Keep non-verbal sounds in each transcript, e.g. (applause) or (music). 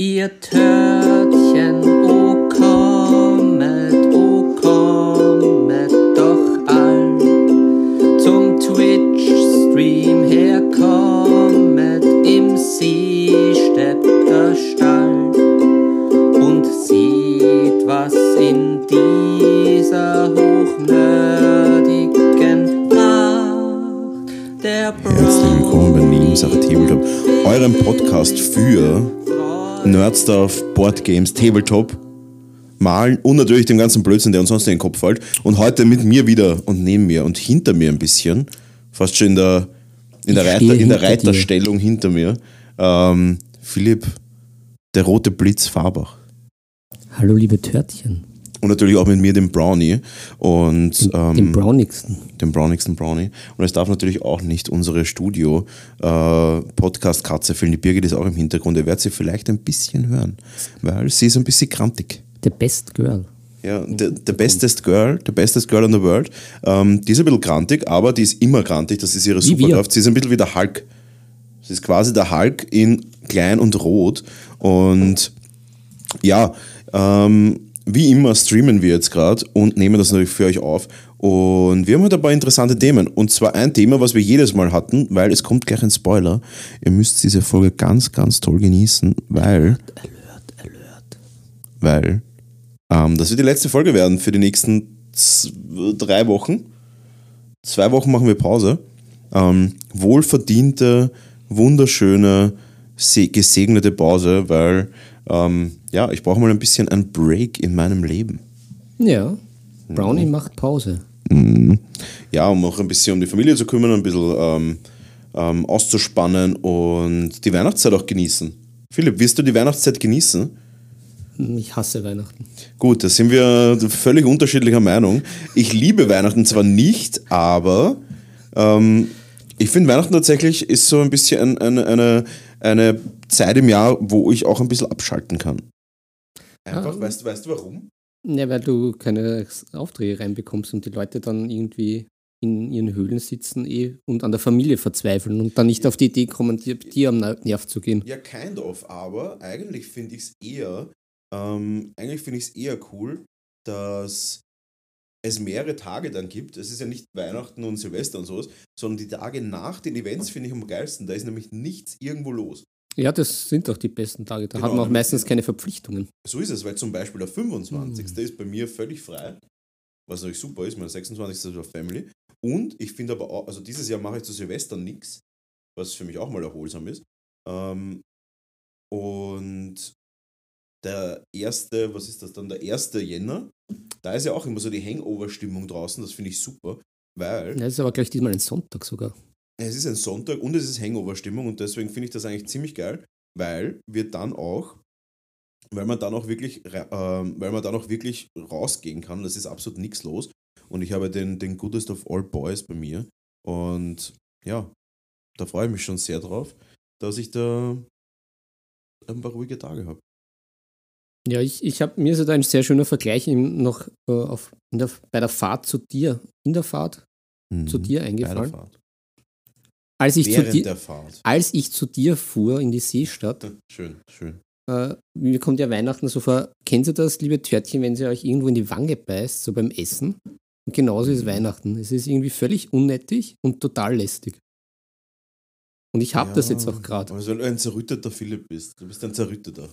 Ihr Törtchen, o kommet, o kommet doch all zum Twitch-Stream herkommet im Seestädter Stall und sieht, was in dieser hochnerdigen Nacht der Herzlich willkommen bei Nebensache Tabletop, eurem Podcast für Nerdstuff, Boardgames, Tabletop, Malen und natürlich dem ganzen Blödsinn, der uns sonst in den Kopf fällt. Und heute mit mir wieder und neben mir und hinter mir ein bisschen, fast schon in der, in der, Reiter, in der. Reiterstellung hinter mir, ähm, Philipp, der rote Blitz Farbach. Hallo liebe Törtchen, Und natürlich auch mit mir, dem Brownie. Und, ähm, dem Brownigsten. dem braunigsten Brownie. Und es darf natürlich auch nicht unsere Studio-Podcast-Katze fehlen. Die Birgit ist auch im Hintergrund. Ihr werdet sie vielleicht ein bisschen hören, weil sie ist ein bisschen krantig. The best girl. Ja, the, the bestest girl, the bestest girl in the world. Ähm, die ist ein bisschen grantig, aber die ist immer grantig. Das ist ihre Wie wir. Superkraft. Sie ist ein bisschen wie der Hulk. Sie ist quasi der Hulk in klein und rot. Und ja, ähm, wie immer streamen wir jetzt gerade und nehmen das natürlich für euch auf. Und wir haben heute ein paar interessante Themen. Und zwar ein Thema, was wir jedes Mal hatten, weil es kommt gleich ein Spoiler. Ihr müsst diese Folge ganz, ganz toll genießen, weil, Alert, alert. weil ähm, das wird die letzte Folge werden für die nächsten drei Wochen. Zwei Wochen machen wir Pause. Ähm, wohlverdiente, wunderschöne, se- gesegnete Pause, weil ähm, ja, ich brauche mal ein bisschen ein Break in meinem Leben. Ja, Brownie Mhm. macht Pause. Ja, um auch ein bisschen um die Familie zu kümmern, ein bisschen ähm, ähm, auszuspannen und die Weihnachtszeit auch genießen. Philipp, wirst du die Weihnachtszeit genießen? Ich hasse Weihnachten. Gut, da sind wir völlig unterschiedlicher Meinung. Ich liebe Weihnachten zwar nicht, aber ähm, ich finde Weihnachten tatsächlich ist so ein bisschen ein, eine, eine, eine Zeit im Jahr, wo ich auch ein bisschen abschalten kann. Einfach, Ah. weißt, du- weißt du warum? Ja, weil du keine Aufträge reinbekommst und die Leute dann irgendwie in ihren Höhlen sitzen eh und an der Familie verzweifeln und dann nicht auf die Idee kommen, dir, dir am Nerv zu gehen. Ja, kind of, aber eigentlich finde ich es eher, ähm, eigentlich finde ich es eher cool, dass es mehrere Tage dann gibt. Es ist ja nicht Weihnachten und Silvester und sowas, sondern die Tage nach den Events finde ich am geilsten. Da ist nämlich nichts irgendwo los. Ja, das sind doch die besten Tage. Da Genau, hat man auch meistens keine Verpflichtungen. So ist es, weil zum Beispiel der 25. ist bei mir völlig frei, was natürlich super ist, mein 26. ist auf Family. Und ich finde aber auch, also dieses Jahr mache ich zu Silvester nichts, was für mich auch mal erholsam ist. Ähm, und der erste, was ist das dann, der 1. Jänner, da ist ja auch immer so die Hangover-Stimmung draußen, das finde ich super, weil Das ist aber gleich diesmal ein Sonntag sogar. es ist ein Sonntag und es ist Hangover-Stimmung und deswegen finde ich das eigentlich ziemlich geil, weil wir dann auch, weil man dann auch wirklich, ähm, weil man dann auch wirklich rausgehen kann. Das ist absolut nichts los. Und ich habe den, den Goodest of All Boys bei mir. Und ja, da freue ich mich schon sehr drauf, dass ich da ein paar ruhige Tage habe. Ja, ich, ich habe mir ist da ein sehr schöner Vergleich eben noch äh, auf, der, bei der Fahrt zu dir, in der Fahrt zu dir Bei der eingefallen. Fahrt. Als ich, zu Während dir, der Fahrt. als ich zu dir fuhr in die Seestadt, (laughs) Schön, schön. äh, mir kommt ja Weihnachten so vor, kennt ihr das, liebe Törtchen, wenn sie euch irgendwo in die Wange beißt, so beim Essen? Und genauso ist Weihnachten. Es ist irgendwie völlig unnettig und total lästig. Und ich habe das jetzt auch gerade. Weil du ein zerrütteter Philipp bist. Du bist ein zerrütteter.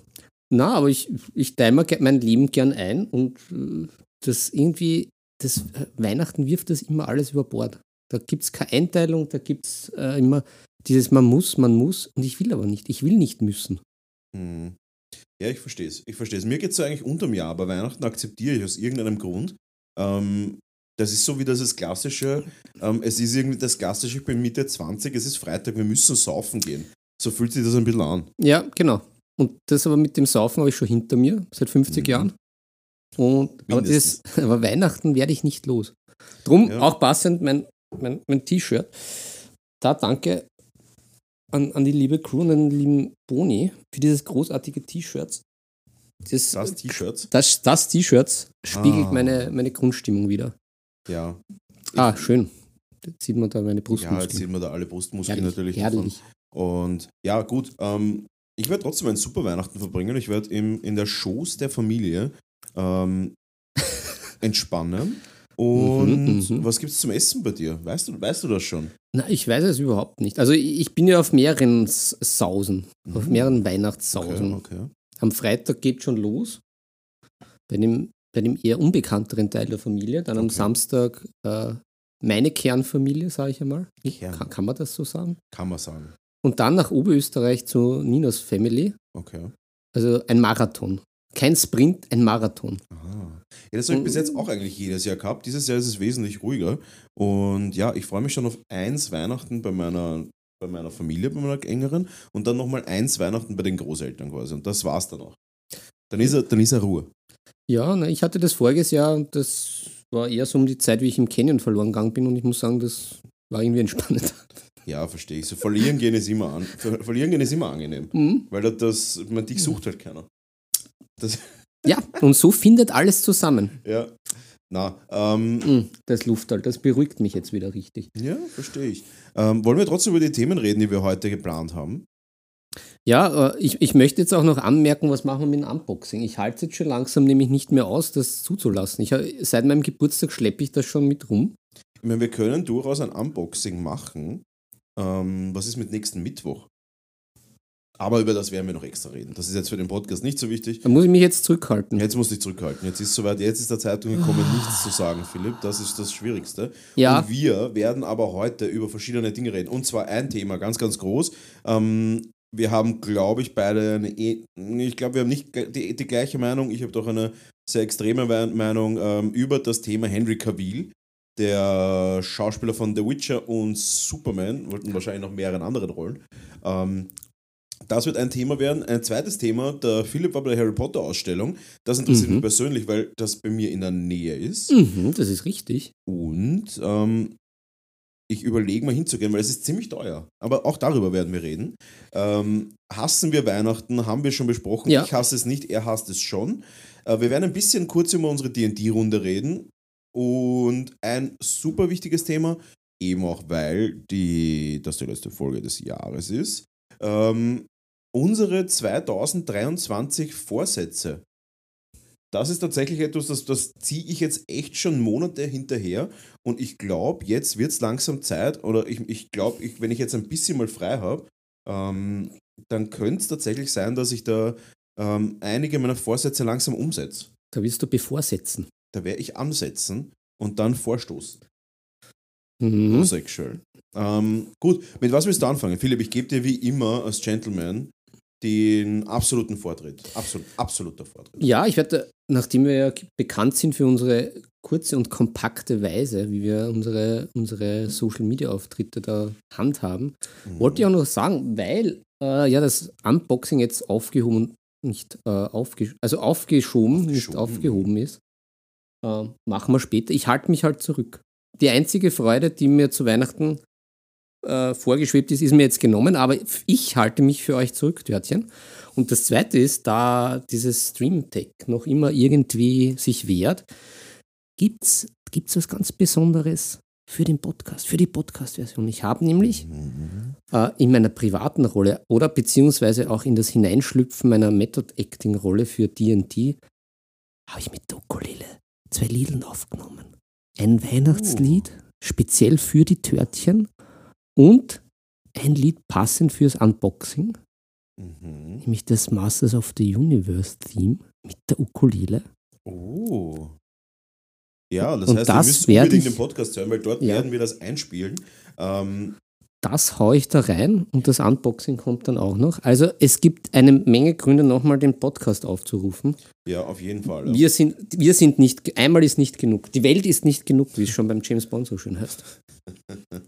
Na, aber ich, ich teile mir mein Leben gern ein und äh, das irgendwie, das äh, Weihnachten wirft das immer alles über Bord. Da gibt es keine Einteilung, da gibt es äh, immer dieses man muss, man muss und ich will aber nicht. Ich will nicht müssen. Hm. Ja, ich verstehe es. Ich verstehe es. Mir geht es so eigentlich unterm Jahr, aber Weihnachten akzeptiere ich aus irgendeinem Grund. Ähm, das ist so wie das ist klassische, ähm, es ist irgendwie das klassische, ich bin Mitte 20, es ist Freitag, wir müssen saufen gehen. So fühlt sich das ein bisschen an. Ja, genau. Und das aber mit dem Saufen habe ich schon hinter mir, seit 50 Mhm. Jahren. Und, aber, das, aber Weihnachten werde ich nicht los. Drum Ja. auch passend mein, mein, mein T-Shirt. Da danke an, an die liebe Crew und an den lieben Boni für dieses großartige T-Shirt. Das, Das T-Shirts. das, das T-Shirt spiegelt Ah. meine, meine Grundstimmung wieder. Ja. Ah, schön. Jetzt sieht man da meine Ja, jetzt Brustmuskeln. sehen wir da alle Brustmuskeln herrlich, natürlich davon. herrlich. Und ja, gut, ähm, Ich werde trotzdem ein super Weihnachten verbringen. Ich werde in der Schoß der Familie ähm, (laughs) entspannen. Und Mhm, mhm. was gibt es zum Essen bei dir? Weißt du, weißt du das schon? Na, ich weiß es überhaupt nicht. Also ich bin ja auf mehreren Sausen, auf Mhm. mehreren Okay, Weihnachtssausen. okay. Am Freitag geht schon los. Bei dem, bei dem eher unbekannteren Teil der Familie. Dann am Okay. Samstag äh, meine Kernfamilie, sage ich einmal. Kern. Kann, kann man das so sagen? Kann man sagen. Und dann nach Oberösterreich zu Ninos Family. Okay. Also ein Marathon. Kein Sprint, ein Marathon. Aha. Ja, das habe ich bis jetzt auch eigentlich jedes Jahr gehabt. Dieses Jahr ist es wesentlich ruhiger. Und ja, ich freue mich schon auf eins Weihnachten bei meiner, bei meiner Familie, bei meiner engeren. Und dann nochmal eins Weihnachten bei den Großeltern quasi. Und das war's dann auch. Dann ist er, dann ist er Ruhe. Ja, na, ich hatte das voriges Jahr und das war eher so um die Zeit, wie ich im Canyon verloren gegangen bin und ich muss sagen, das war irgendwie entspannend. (laughs) Ja, verstehe ich. So verlieren gehen ist immer an, ver verlieren gehen ist immer angenehm. Mhm. Weil das, das man dich sucht halt keiner. Das, (laughs) Ja, und so findet alles zusammen. ja. Na, ähm, Mhm, Das Luftal, das beruhigt mich jetzt wieder richtig. ja, verstehe ich. Ähm, wollen wir trotzdem über die Themen reden, die wir heute geplant haben? Ja, äh, ich, ich möchte jetzt auch noch anmerken, was machen wir mit dem Unboxing. Ich halte es jetzt schon langsam nämlich nicht mehr aus, das zuzulassen. Ich, äh, seit meinem Geburtstag schleppe ich das schon mit rum. Ich meine, wir können durchaus ein Unboxing machen. Ähm, was ist mit nächsten Mittwoch? Aber über das werden wir noch extra reden. Das ist jetzt für den Podcast nicht so wichtig. Da muss ich mich jetzt zurückhalten. Jetzt musst du dich zurückhalten. Jetzt ist soweit, jetzt ist der Zeitpunkt gekommen, nichts zu sagen, Philipp. Das ist das Schwierigste. Ja. Und wir werden aber heute über verschiedene Dinge reden. Und zwar ein Thema, ganz, ganz groß. Ähm, wir haben, glaube ich, beide eine. E ich glaube, wir haben nicht die, die gleiche Meinung. Ich habe doch eine sehr extreme Meinung ähm, über das Thema Henry Cavill, der Schauspieler von The Witcher und Superman, wollten wahrscheinlich noch mehreren anderen Rollen. Ähm, das wird ein Thema werden. Ein zweites Thema, der Philipp war bei der Harry Potter Ausstellung. Das interessiert Mhm. mich persönlich, weil das bei mir in der Nähe ist. Mhm, das ist richtig. Und ähm, ich überlege mal hinzugehen, weil es ist ziemlich teuer. Aber auch darüber werden wir reden. Ähm, hassen wir Weihnachten, haben wir schon besprochen. Ja. Ich hasse es nicht, er hasst es schon. Äh, wir werden ein bisschen kurz über unsere DD-Runde reden. Und ein super wichtiges Thema, eben auch weil die, das die letzte Folge des Jahres ist, ähm, unsere 2023 Vorsätze. Das ist tatsächlich etwas, das, das ziehe ich jetzt echt schon Monate hinterher und ich glaube, jetzt wird es langsam Zeit oder ich, ich glaube, ich, wenn ich jetzt ein bisschen mal frei habe, ähm, dann könnte es tatsächlich sein, dass ich da ähm, einige meiner Vorsätze langsam umsetze. Da willst du bevorsetzen. Da werde ich ansetzen und dann vorstoßen. Mhm. Homosexual. Ähm, gut, mit was willst du anfangen? Philipp, ich gebe dir wie immer als Gentleman den absoluten Vortritt. Absolut, absoluter Vortritt. Ja, ich werde, nachdem wir ja bekannt sind für unsere kurze und kompakte Weise, wie wir unsere, unsere Social-Media-Auftritte da handhaben, Mhm. wollte ich auch noch sagen, weil äh, ja das Unboxing jetzt aufgehoben, nicht äh, aufgesch also aufgeschoben, nicht Aufgeschoben. aufgehoben ist, äh, machen wir später. Ich halte mich halt zurück. Die einzige Freude, die mir zu Weihnachten äh, vorgeschwebt ist, ist mir jetzt genommen, aber ich halte mich für euch zurück, Törtchen. Und das zweite ist, da dieses Stream-Tech noch immer irgendwie sich wehrt, gibt's gibt's was ganz Besonderes für den Podcast, für die Podcast-Version. Ich habe nämlich Mhm. äh, in meiner privaten Rolle oder beziehungsweise auch in das Hineinschlüpfen meiner Method-Acting-Rolle für D&D habe ich mit der Ukulele zwei Liedern aufgenommen. Ein Weihnachtslied, speziell für die Törtchen und ein Lied passend fürs Unboxing, Mhm. nämlich das Masters of the Universe Theme mit der Ukulele. Oh. Ja, das Und heißt, das müsst werde unbedingt ich- den Podcast hören, weil dort Ja. werden wir das einspielen. Ähm, Das haue ich da rein und das Unboxing kommt dann auch noch. Also es gibt eine Menge Gründe, nochmal den Podcast aufzurufen. ja, auf jeden Fall. Ja. Wir sind, wir sind nicht, einmal ist nicht genug. Die Welt ist nicht genug, wie es schon beim James Bond so schön heißt. (laughs)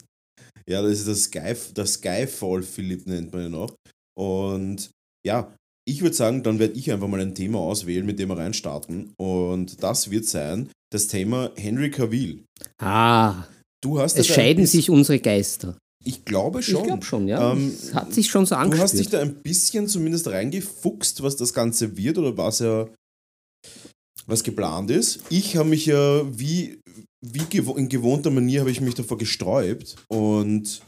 Ja, das ist das, Sky, das Skyfall, Philipp nennt man ja noch. Und ja, ich würde sagen, dann werde ich einfach mal ein Thema auswählen, mit dem wir reinstarten. Und das wird sein, das Thema Henry Cavill. Ah, Du hast es scheiden sich unsere Geister. Ich glaube schon. Ich glaube schon, ja. Ähm, es hat sich schon so Du hast dich da ein bisschen zumindest reingefuchst, was das Ganze wird oder was ja was geplant ist. Ich habe mich ja wie, wie gewo in gewohnter Manier habe ich mich davor gesträubt und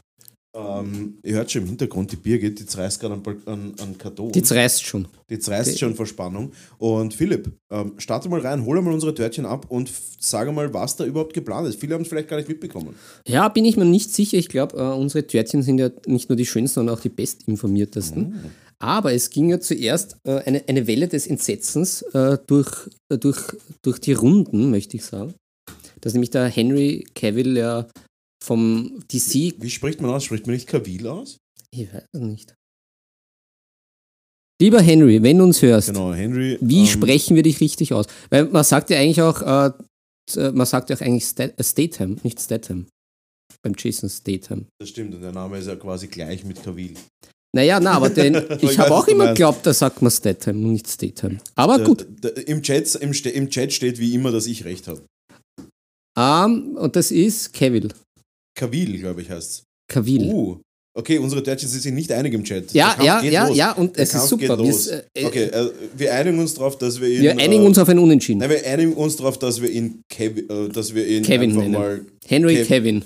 Ähm, ihr hört schon im Hintergrund, die Birgit, die zerreißt gerade an, an, an Karton. Die zerreißt schon. Die zerreißt Die- schon vor Spannung. Und Philipp, ähm, starte mal rein, hol mal unsere Törtchen ab und sage mal, was da überhaupt geplant ist. Viele haben es vielleicht gar nicht mitbekommen. Ja, bin ich mir nicht sicher. Ich glaube, äh, unsere Törtchen sind ja nicht nur die schönsten, sondern auch die bestinformiertesten. Aber es ging ja zuerst äh, eine, eine Welle des Entsetzens äh, durch, äh, durch, durch die Runden, möchte ich sagen. Dass nämlich der Henry Cavill ja vom DC. Wie spricht man aus? Spricht man nicht Kavil aus? Ich weiß es nicht. Lieber Henry, wenn du uns hörst, Genau, Henry. wie ähm, sprechen wir dich richtig aus? Weil man sagt ja eigentlich auch, äh, äh, man sagt ja auch eigentlich Stat äh, Statham, nicht Statham. Beim Jason Statham. Das stimmt, und der Name ist ja quasi gleich mit Kavil. Naja, na, aber den, (laughs) Ich habe auch immer geglaubt, da sagt man Statham und nicht Statham. Aber Der- gut. der- Im, Chat, im, Im Chat steht wie immer, dass ich recht habe. Ähm, und das ist Cavill. Kavil, glaube ich, heißt es. Cavill. Uh, okay, unsere Törtchen sind sich nicht einig im Chat. ja, ja, ja, los. ja, und Der es Kampf ist super. Wir, los. äh, äh, Okay, äh, wir einigen uns darauf, dass wir ihn. wir einigen äh, uns auf ein Unentschieden. Nein, wir einigen uns darauf, dass wir ihn Kevin, äh, dass wir ihn Kevin einfach nennen. mal Henry Kev- Kevin.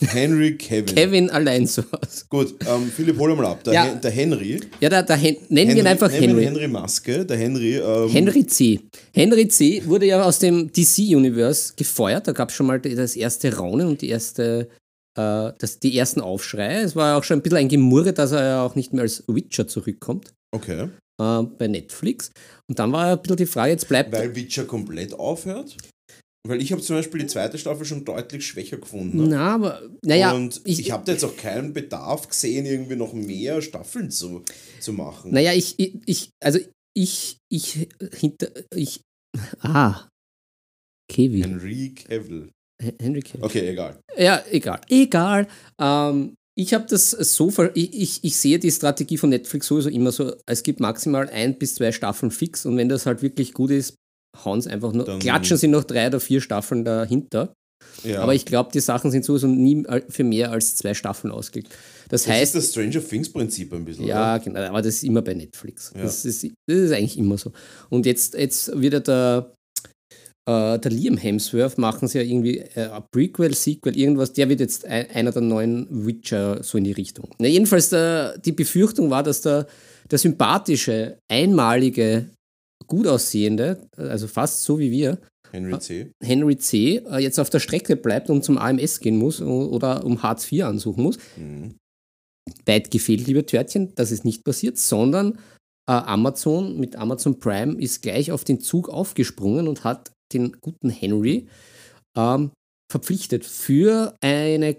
Henry Kevin. Kevin allein so aus. Gut, ähm, Philipp, hol mal ab. Der, Ja. Hen der Henry. Ja, der, der Hen nennen wir ihn einfach ihn Henry. Henry Maske. Der Henry. Ähm, Henry C. Henry C. wurde ja aus dem DC-Universe gefeuert. Da gab es schon mal das erste Raunen und die erste, äh, das, die ersten Aufschreie. Es war auch schon ein bisschen ein Gemurre, dass er ja auch nicht mehr als Witcher zurückkommt Okay. äh, bei Netflix. Und dann war ja ein bisschen die Frage, jetzt bleibt Weil Witcher komplett aufhört. Weil ich habe zum Beispiel die zweite Staffel schon deutlich schwächer gefunden. ne? Na, aber, naja, und ich, habe da jetzt auch keinen Bedarf gesehen, irgendwie noch mehr Staffeln zu, zu machen. naja, ich, ich, ich, also ich, ich, hinter, ich, ah, Kevin, Henry Cavill. Henry Cavill. Okay, egal. Ja, egal. Egal. Ähm, ich habe das so, ver ich, ich, ich sehe die Strategie von Netflix sowieso immer so, es gibt maximal ein bis zwei Staffeln fix und wenn das halt wirklich gut ist, hauen sie einfach nur, klatschen sie noch drei oder vier Staffeln dahinter. Ja. Aber ich glaube, die Sachen sind sowieso nie für mehr als zwei Staffeln ausgelegt. Das das heißt, ist das Stranger Things Prinzip ein bisschen. ja, oder? genau, aber das ist immer bei Netflix. Ja. Das, ist, das ist eigentlich immer so. Und jetzt, jetzt wird ja der, äh, der Liam Hemsworth machen sie ja irgendwie äh, ein Prequel, Sequel, irgendwas. Der wird jetzt ein, einer der neuen Witcher so in die Richtung. Na, jedenfalls, der, die Befürchtung war, dass der, der sympathische, einmalige, gut aussehende, also fast so wie wir, Henry C. Henry C. äh, jetzt auf der Strecke bleibt und zum AMS gehen muss oder um Hartz IV ansuchen muss Mhm. weit gefehlt, liebe Törtchen, das ist nicht passiert, sondern äh, Amazon mit Amazon Prime ist gleich auf den Zug aufgesprungen und hat den guten Henry ähm, verpflichtet für eine,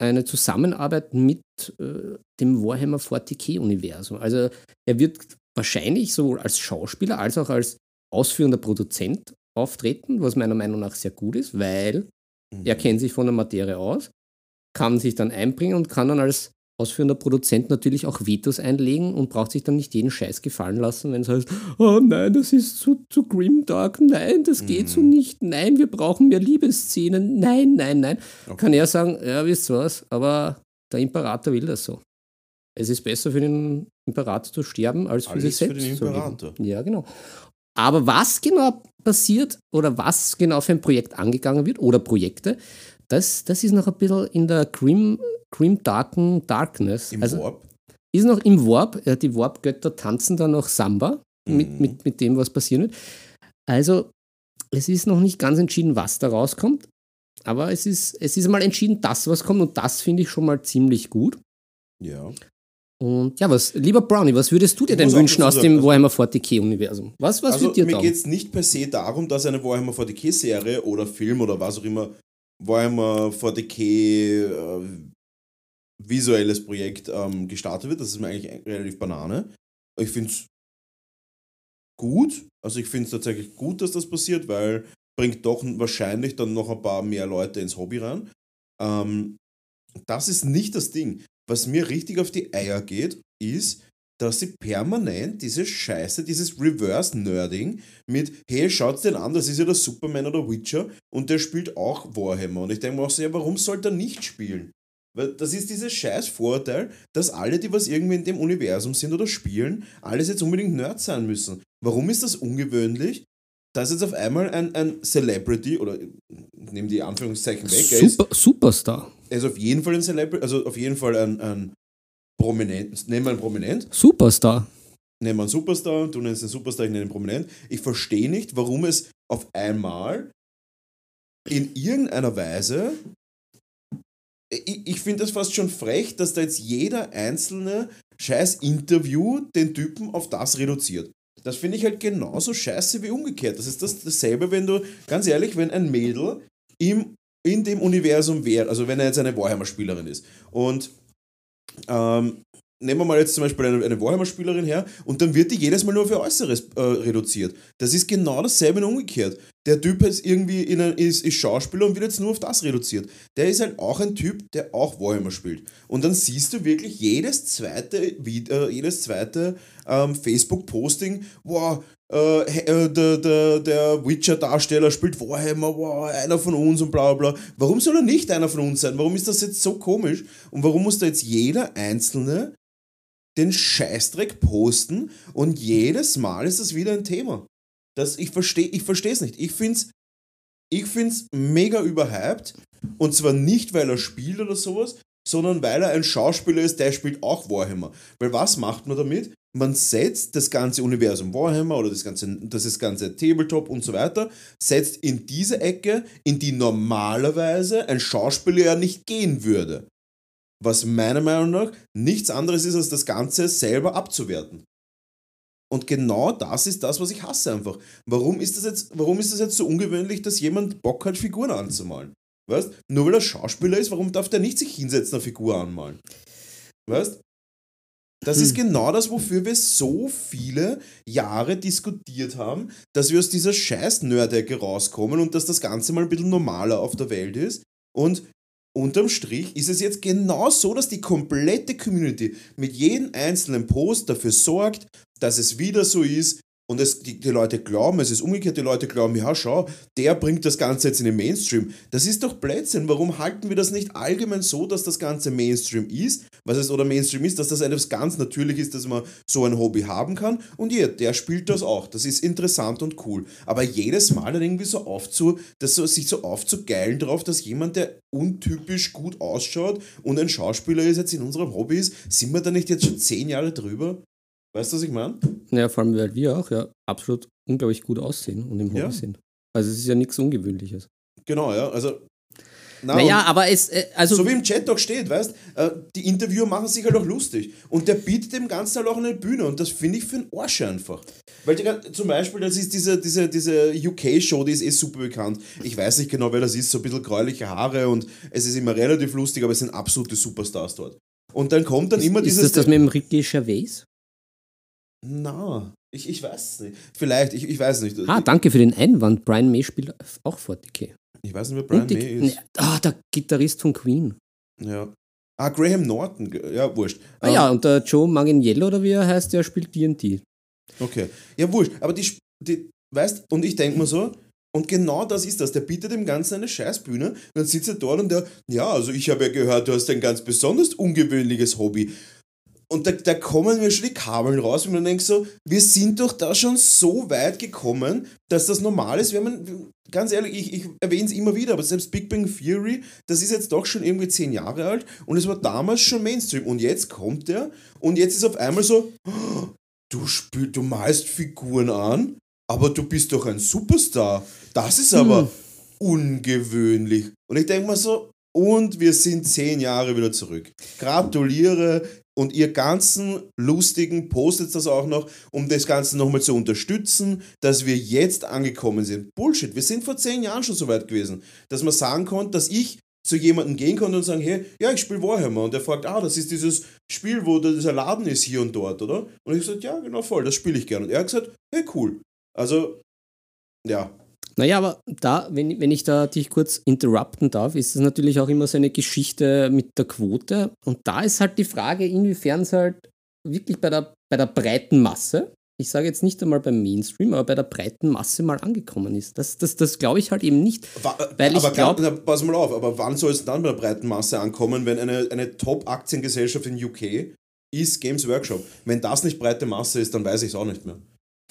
eine Zusammenarbeit mit äh, dem Warhammer 40k-Universum. Also er wird wahrscheinlich sowohl als Schauspieler als auch als ausführender Produzent auftreten, was meiner Meinung nach sehr gut ist, weil Mhm. er kennt sich von der Materie aus, kann sich dann einbringen und kann dann als ausführender Produzent natürlich auch Vetos einlegen und braucht sich dann nicht jeden Scheiß gefallen lassen, wenn es heißt, oh nein, das ist zu, zu grimdark, nein, das geht so Mhm. nicht, nein, wir brauchen mehr Liebesszenen, nein, nein, nein. Okay. Kann er sagen, ja, wisst ihr was, aber der Imperator will das so. Es ist besser für den Imperator zu sterben, als für Alles sich für selbst den zu leben. Imperator. Ja, genau. Aber was genau passiert oder was genau für ein Projekt angegangen wird oder Projekte, das, das ist noch ein bisschen in der Grim, Grim Darken Darkness. Im also Warp. ist noch im Warp. Die Warp-Götter tanzen da noch Samba mit, Mhm. mit, mit dem, was passieren wird. Also, es ist noch nicht ganz entschieden, was da rauskommt. Aber es ist, es ist mal entschieden, das, was kommt. Und das finde ich schon mal ziemlich gut. Ja. Und ja, was, lieber Brownie, was würdest du dir denn wünschen aus dem also- Warhammer 40k-Universum? Was, was also wird dir mir geht es nicht per se darum, dass eine Warhammer 40k-Serie oder Film oder was auch immer Warhammer 40k äh, visuelles Projekt ähm, gestartet wird. Das ist mir eigentlich relativ Banane. Ich finde es gut. Also ich finde es tatsächlich gut, dass das passiert, weil bringt doch wahrscheinlich dann noch ein paar mehr Leute ins Hobby rein. Ähm, das ist nicht das Ding. Was mir richtig auf die Eier geht, ist, dass sie permanent diese Scheiße, dieses Reverse-Nerding mit, hey, schaut's den an, das ist ja der Superman oder Witcher und der spielt auch Warhammer. Und ich denke mir auch so, ja, warum soll der nicht spielen? Weil das ist dieses scheiß Vorurteil, dass alle, die was irgendwie in dem Universum sind oder spielen, alles jetzt unbedingt Nerds sein müssen. Warum ist das ungewöhnlich, dass jetzt auf einmal ein, ein Celebrity, oder nehmen die Anführungszeichen weg, er ist, Super, Superstar. er ist auf jeden Fall ein Celebrity, also auf jeden Fall ein, ein Prominent, nehmen wir einen Prominent, Superstar. nehmen wir einen Superstar, du nennst den Superstar, ich nenne ihn Prominent. Ich verstehe nicht, warum es auf einmal in irgendeiner Weise. Ich, ich finde das fast schon frech, dass da jetzt jeder einzelne scheiß Interview den Typen auf das reduziert. Das finde ich halt genauso scheiße wie umgekehrt. Das ist das, dasselbe, wenn du, ganz ehrlich, wenn ein Mädel im, in dem Universum wäre, also wenn er jetzt eine Warhammer-Spielerin ist und ähm, nehmen wir mal jetzt zum Beispiel eine, eine Warhammer-Spielerin her und dann wird die jedes Mal nur ihr Äußeres äh, reduziert. Das ist genau dasselbe und umgekehrt. Der Typ ist irgendwie in ein, ist, ist Schauspieler und wird jetzt nur auf das reduziert. Der ist halt auch ein Typ, der auch Warhammer spielt. Und dann siehst du wirklich jedes zweite, äh, jedes zweite ähm, Facebook-Posting, wow, äh, äh, der, der, der Witcher-Darsteller spielt Warhammer, wow, einer von uns und bla bla bla. Warum soll er nicht einer von uns sein? Warum ist das jetzt so komisch? Und warum muss da jetzt jeder Einzelne den Scheißdreck posten und jedes Mal ist das wieder ein Thema? Das, ich verstehe ich es nicht. Ich finde es ich find's mega überhyped und zwar nicht, weil er spielt oder sowas, sondern weil er ein Schauspieler ist, der spielt auch Warhammer. Weil was macht man damit? Man setzt das ganze Universum Warhammer oder das ganze, das ist ganze Tabletop und so weiter, setzt in diese Ecke, in die normalerweise ein Schauspieler ja nicht gehen würde. Was meiner Meinung nach nichts anderes ist, als das Ganze selber abzuwerten. Und genau das ist das, was ich hasse einfach. Warum ist das jetzt, warum ist das jetzt so ungewöhnlich, dass jemand Bock hat, Figuren anzumalen? Weißt? Nur weil er Schauspieler ist, warum darf der nicht sich hinsetzen, eine Figur anmalen? Weißt? Das ist genau das, wofür wir so viele Jahre diskutiert haben, dass wir aus dieser scheiß Nerdecke rauskommen und dass das Ganze mal ein bisschen normaler auf der Welt ist. Und unterm Strich ist es jetzt genau so, dass die komplette Community mit jedem einzelnen Post dafür sorgt, dass es wieder so ist und es, die, die Leute glauben, es ist umgekehrt, die Leute glauben, ja schau, der bringt das Ganze jetzt in den Mainstream. Das ist doch Blödsinn. Warum halten wir das nicht allgemein so, dass das Ganze Mainstream ist, was es oder Mainstream ist, dass das etwas ganz natürlich ist, dass man so ein Hobby haben kann und ja, der spielt das auch. Das ist interessant und cool. Aber jedes Mal dann irgendwie so aufzu, das so, sich so aufzugeilen drauf, dass jemand, der untypisch gut ausschaut und ein Schauspieler ist, jetzt in unserem Hobby ist, sind wir da nicht jetzt schon zehn Jahre drüber? Weißt du, was ich meine? Naja, vor allem, weil wir auch ja absolut unglaublich gut aussehen und im Hobby Ja. sind. Also es ist ja nichts Ungewöhnliches. Genau, ja. Also. Na, Naja, aber es, äh, also so wie im Chat auch steht, weißt äh, die Interviewer machen sich halt auch lustig. Und der bietet dem Ganzen halt auch eine Bühne. Und das finde ich für einen Arsch einfach. Weil die, zum Beispiel, das ist diese, diese, diese UK-Show, die ist eh super bekannt. Ich weiß nicht genau, wer das ist, so ein bisschen gräuliche Haare und es ist immer relativ lustig, aber es sind absolute Superstars dort. Und dann kommt dann immer ist dieses. das das mit dem Ricky Gervais? Na, ich, ich weiß es nicht. Vielleicht, ich, ich weiß nicht. Ah, danke für den Einwand. Brian May spielt auch 40k. Ich weiß nicht, wer Brian die, May ist. ne, ah, der Gitarrist von Queen. Ja. Ah, Graham Norton. Ja, wurscht. Ah ja, und der Joe Manganiello, oder wie er heißt, der spielt D&D. Okay. Ja, wurscht. Aber die, die weißt, und ich denke mir so, und genau das ist das. Der bietet dem Ganzen eine Scheißbühne. Und dann sitzt er dort und der, ja, also ich habe ja gehört, du hast ein ganz besonders ungewöhnliches Hobby. Und da, da kommen mir schon die Kabeln raus und man denkt so, wir sind doch da schon so weit gekommen, dass das normal ist, wenn man, ganz ehrlich, ich, ich erwähne es immer wieder, aber selbst Big Bang Theory, das ist jetzt doch schon irgendwie zehn Jahre alt und es war damals schon Mainstream. Und jetzt kommt der und jetzt ist auf einmal so, "Oh, du spiel, du malst Figuren an, aber du bist doch ein Superstar. Das ist aber ungewöhnlich. Und ich denke mal so, und wir sind zehn Jahre wieder zurück. Gratuliere und ihr ganzen Lustigen postet das auch noch, um das Ganze nochmal zu unterstützen, dass wir jetzt angekommen sind. Bullshit, wir sind vor zehn Jahren schon so weit gewesen, dass man sagen konnte, dass ich zu jemandem gehen konnte und sagen, hey, ja, ich spiele Warhammer. Und der fragt, ah, das ist dieses Spiel, wo dieser Laden ist hier und dort, oder? Und ich gesagt, ja, genau, voll, das spiele ich gerne. Und er hat gesagt, hey, cool. Also, ja, Naja, aber da, wenn, wenn ich da dich kurz interrupten darf, ist es natürlich auch immer so eine Geschichte mit der Quote. Und da ist halt die Frage, inwiefern es halt wirklich bei der, bei der breiten Masse, ich sage jetzt nicht einmal beim Mainstream, aber bei der breiten Masse mal angekommen ist. Das, das, das glaube ich halt eben nicht. Wa- Weil ich aber glaub- ganz- na, pass mal auf, aber wann soll es dann bei der breiten Masse ankommen, wenn eine, eine Top-Aktiengesellschaft in UK ist Games Workshop? Wenn das nicht breite Masse ist, dann weiß ich es auch nicht mehr.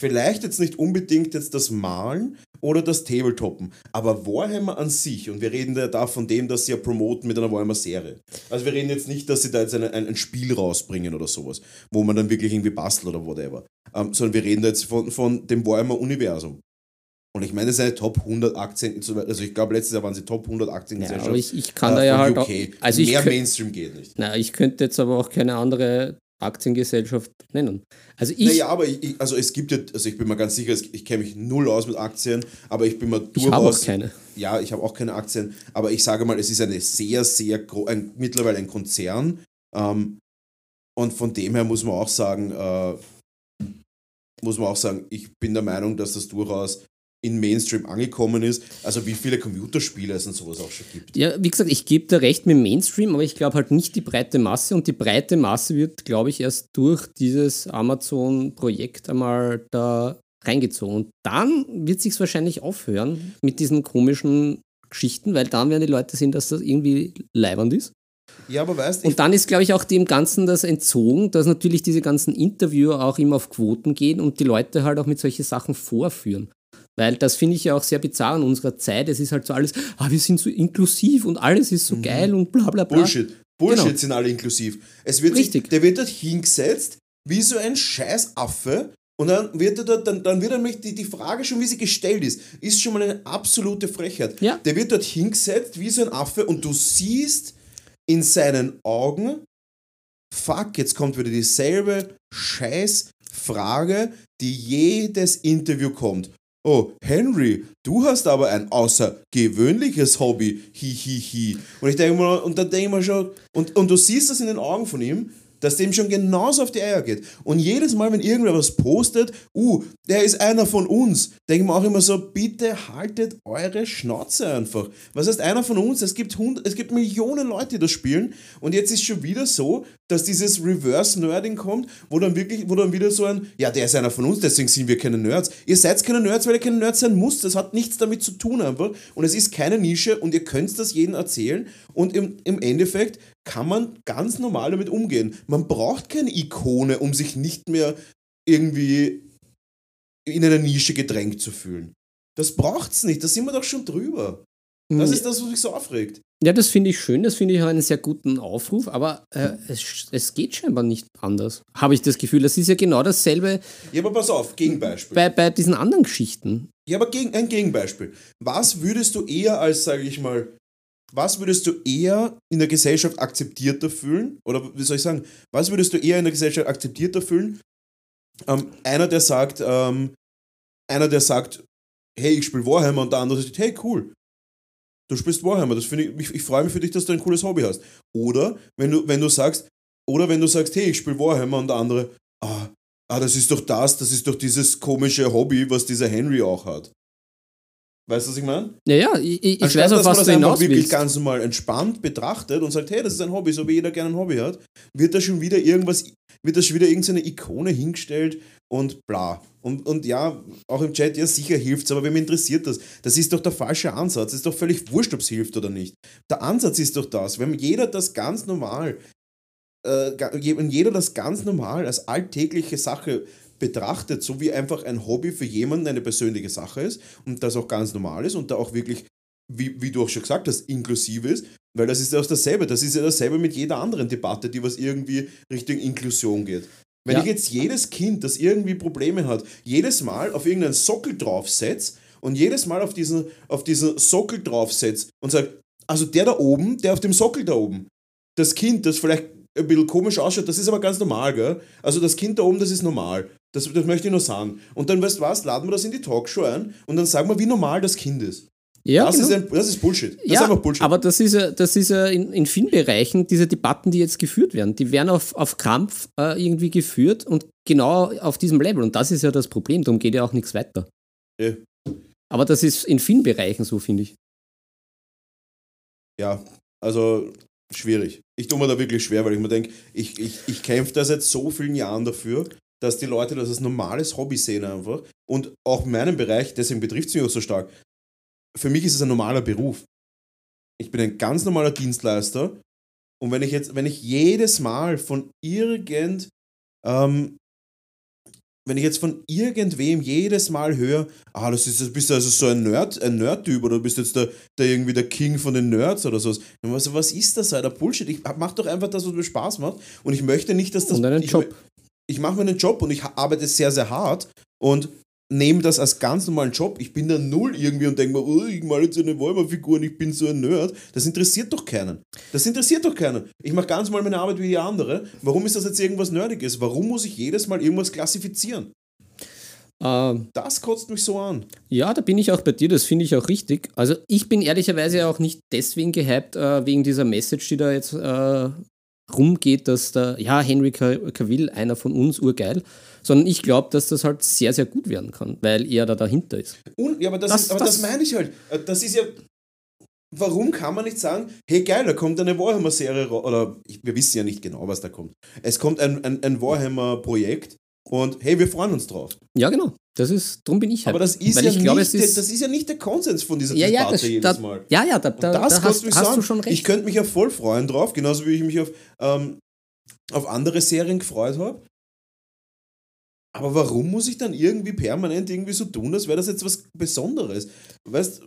Vielleicht jetzt nicht unbedingt jetzt das Malen oder das Tabletoppen, aber Warhammer an sich, und wir reden ja da von dem, dass sie ja promoten mit einer Warhammer-Serie. Also wir reden jetzt nicht, dass sie da jetzt eine, ein, ein Spiel rausbringen oder sowas, wo man dann wirklich irgendwie bastelt oder whatever, ähm, sondern wir reden da jetzt von, von dem Warhammer-Universum. Und ich meine, das ist eine Top 100 Aktien, also ich glaube, letztes Jahr waren sie Top 100 Aktiengesellschaft. Ja, aber ich, ich kann äh, da ja halt UK. auch, also Mehr Mainstream geht nicht. Na, ich könnte jetzt aber auch keine andere Aktiengesellschaft nennen. Also ich. Naja, aber ich, also es gibt ja, also ich bin mir ganz sicher, ich kenne mich null aus mit Aktien, aber ich bin mir durchaus. Ich habe auch keine. Ja, ich habe auch keine Aktien, aber ich sage mal, es ist eine sehr, sehr, ein, mittlerweile ein Konzern. Ähm, und von dem her muss man auch sagen, äh, muss man auch sagen, ich bin der Meinung, dass das durchaus in Mainstream angekommen ist. Also wie viele Computerspiele es und sowas auch schon gibt. Ja, wie gesagt, ich gebe da recht mit Mainstream, aber ich glaube halt nicht die breite Masse und die breite Masse wird, glaube ich, erst durch dieses Amazon-Projekt einmal da reingezogen. Und dann wird sich wahrscheinlich aufhören mit diesen komischen Geschichten, weil dann werden die Leute sehen, dass das irgendwie leibernd ist. Ja, aber weißt Und dann ist, glaube ich, auch dem Ganzen das entzogen, dass natürlich diese ganzen Interviewer auch immer auf Quoten gehen und die Leute halt auch mit solchen Sachen vorführen. Weil das finde ich ja auch sehr bizarr in unserer Zeit. Es ist halt so alles, ah, wir sind so inklusiv und alles ist so mhm. geil und bla bla bla. Bullshit. Bullshit genau. sind alle inklusiv. Es wird Richtig. Sich, der wird dort hingesetzt, wie so ein scheiß Affe. Und dann wird er dort, dann, dann wird nämlich die, die Frage schon, wie sie gestellt ist, ist schon mal eine absolute Frechheit. Ja. Der wird dort hingesetzt wie so ein Affe und du siehst in seinen Augen, fuck, jetzt kommt wieder dieselbe scheiß Frage, die jedes Interview kommt. Oh, Henry, du hast aber ein außergewöhnliches Hobby. Hihihi. Hi, hi. Und ich denke mal, und dann denke ich mal schon, und, und du siehst das in den Augen von ihm, dass dem schon genauso auf die Eier geht. Und jedes Mal, wenn irgendwer was postet, uh, der ist einer von uns, denken wir auch immer so, bitte haltet eure Schnauze einfach. Was heißt einer von uns? Es gibt, Hund, es gibt Millionen Leute, die das spielen. Und jetzt ist schon wieder so, dass dieses Reverse-Nerding kommt, wo dann wirklich, wo dann wieder so ein, ja, der ist einer von uns, deswegen sind wir keine Nerds. Ihr seid keine Nerds, weil ihr keine Nerds sein müsst. Das hat nichts damit zu tun einfach. Und es ist keine Nische und ihr könnt das jedem erzählen. Und im, im Endeffekt kann man ganz normal damit umgehen. Man braucht keine Ikone, um sich nicht mehr irgendwie in einer Nische gedrängt zu fühlen. Das braucht's nicht, da sind wir doch schon drüber. Das ist das, was mich so aufregt. Ja, das finde ich schön, das finde ich einen sehr guten Aufruf, aber äh, es, es geht scheinbar nicht anders. Habe ich das Gefühl, das ist ja genau dasselbe. Ja, aber pass auf, Gegenbeispiel. Bei, bei diesen anderen Geschichten. Ja, aber gegen, ein Gegenbeispiel. Was würdest du eher als, sage ich mal, was würdest du eher in der Gesellschaft akzeptierter fühlen? Oder wie soll ich sagen, was würdest du eher in der Gesellschaft akzeptierter fühlen? Ähm, einer, der sagt, ähm, einer, der sagt, hey, ich spiele Warhammer und der andere sagt, hey, cool, du spielst Warhammer, das ich, ich, ich freue mich für dich, dass du ein cooles Hobby hast. Oder wenn du, wenn du sagst, oder wenn du sagst, hey, ich spiele Warhammer und der andere, ah, ah, das ist doch das, das ist doch dieses komische Hobby, was dieser Henry auch hat. Weißt du, was ich meine? Ja, ja, ich, ich weiß auch, was du hinaus wirklich willst. ganz normal entspannt betrachtet und sagt, hey, das ist ein Hobby, so wie jeder gerne ein Hobby hat, wird da schon wieder irgendwas, wird da schon wieder irgendeine Ikone hingestellt und bla. Und, und ja, auch im Chat, ja, sicher hilft es, aber wem interessiert das? Das ist doch der falsche Ansatz. Es ist doch völlig wurscht, ob es hilft oder nicht. Der Ansatz ist doch das, wenn jeder das ganz normal, äh, wenn jeder das ganz normal als alltägliche Sache betrachtet, so wie einfach ein Hobby für jemanden eine persönliche Sache ist und das auch ganz normal ist und da auch wirklich, wie, wie du auch schon gesagt hast, inklusiv ist, weil das ist ja auch dasselbe. Das ist ja dasselbe mit jeder anderen Debatte, die was irgendwie Richtung Inklusion geht. Wenn ja. ich jetzt jedes Kind, das irgendwie Probleme hat, jedes Mal auf irgendeinen Sockel draufsetze und jedes Mal auf diesen, auf diesen Sockel draufsetze und sage, also der da oben, der auf dem Sockel da oben, das Kind, das vielleicht ein bisschen komisch ausschaut, das ist aber ganz normal, gell? Also das Kind da oben, das ist normal. Das, das möchte ich nur sagen. Und dann, weißt du was, laden wir das in die Talkshow ein und dann sagen wir, wie normal das Kind ist. Ja, das, genau. ist ein, das ist Bullshit. Das ja, ist einfach Bullshit. Aber das ist ja, das ist ja in, in vielen Bereichen, diese Debatten, die jetzt geführt werden, die werden auf, auf Krampf äh, irgendwie geführt und genau auf diesem Level. Und das ist ja das Problem, darum geht ja auch nichts weiter. Ja. Aber das ist in vielen Bereichen so, finde ich. Ja, also schwierig. Ich tue mir da wirklich schwer, weil ich mir denke, ich, ich, ich kämpfe da seit so vielen Jahren dafür dass die Leute das als normales Hobby sehen einfach. Und auch in meinem Bereich, deswegen betrifft es mich auch so stark. Für mich ist es ein normaler Beruf. Ich bin ein ganz normaler Dienstleister. Und wenn ich jetzt, wenn ich jedes Mal von irgend, ähm, wenn ich jetzt von irgendwem jedes Mal höre, ah, das ist, bist du also so ein Nerd, ein Nerd-Typ oder bist jetzt der, der irgendwie der King von den Nerds oder sowas. Also, was ist das, Alter? Bullshit. Ich mach doch einfach das, was mir Spaß macht. Und ich möchte nicht, dass das. Und einen ich, Job. Ich mache meinen Job und ich arbeite sehr, sehr hart und nehme das als ganz normalen Job. Ich bin da null irgendwie und denke mir, oh, ich male jetzt eine Wolmer-Figur und ich bin so ein Nerd. Das interessiert doch keinen. Das interessiert doch keinen. Ich mache ganz mal meine Arbeit wie die andere. Warum ist das jetzt irgendwas Nerdiges? Warum muss ich jedes Mal irgendwas klassifizieren? Ähm, Das kotzt mich so an. ja, da bin ich auch bei dir, das finde ich auch richtig. Also ich bin ehrlicherweise auch nicht deswegen gehypt, äh, wegen dieser Message, die da jetzt äh, rumgeht, dass da, ja, Henry Ca- Cavill, einer von uns, urgeil, sondern ich glaube, dass das halt sehr, sehr gut werden kann, weil er da dahinter ist. Und, ja, aber das, Das- ist, aber das, das- meine ich halt. Äh, Das ist ja. Warum kann man nicht sagen, hey geil, da kommt eine Warhammer-Serie ra- oder ich, wir wissen ja nicht genau, was da kommt. Es kommt ein, ein, ein Warhammer-Projekt und hey, wir freuen uns drauf. Ja, genau. Das ist, darum bin ich halt. Aber das ist, weil ja ich glaube, nicht, es ist, der, das ist ja nicht der Konsens von dieser ja, ja, Debatte das, jedes Mal. ja, ja, da, da, das da hast, hast so du schon recht. Ich könnte mich ja voll freuen drauf, genauso wie ich mich auf, ähm, auf andere Serien gefreut habe. Aber warum muss ich dann irgendwie permanent irgendwie so tun, als wäre das jetzt was Besonderes? Weißt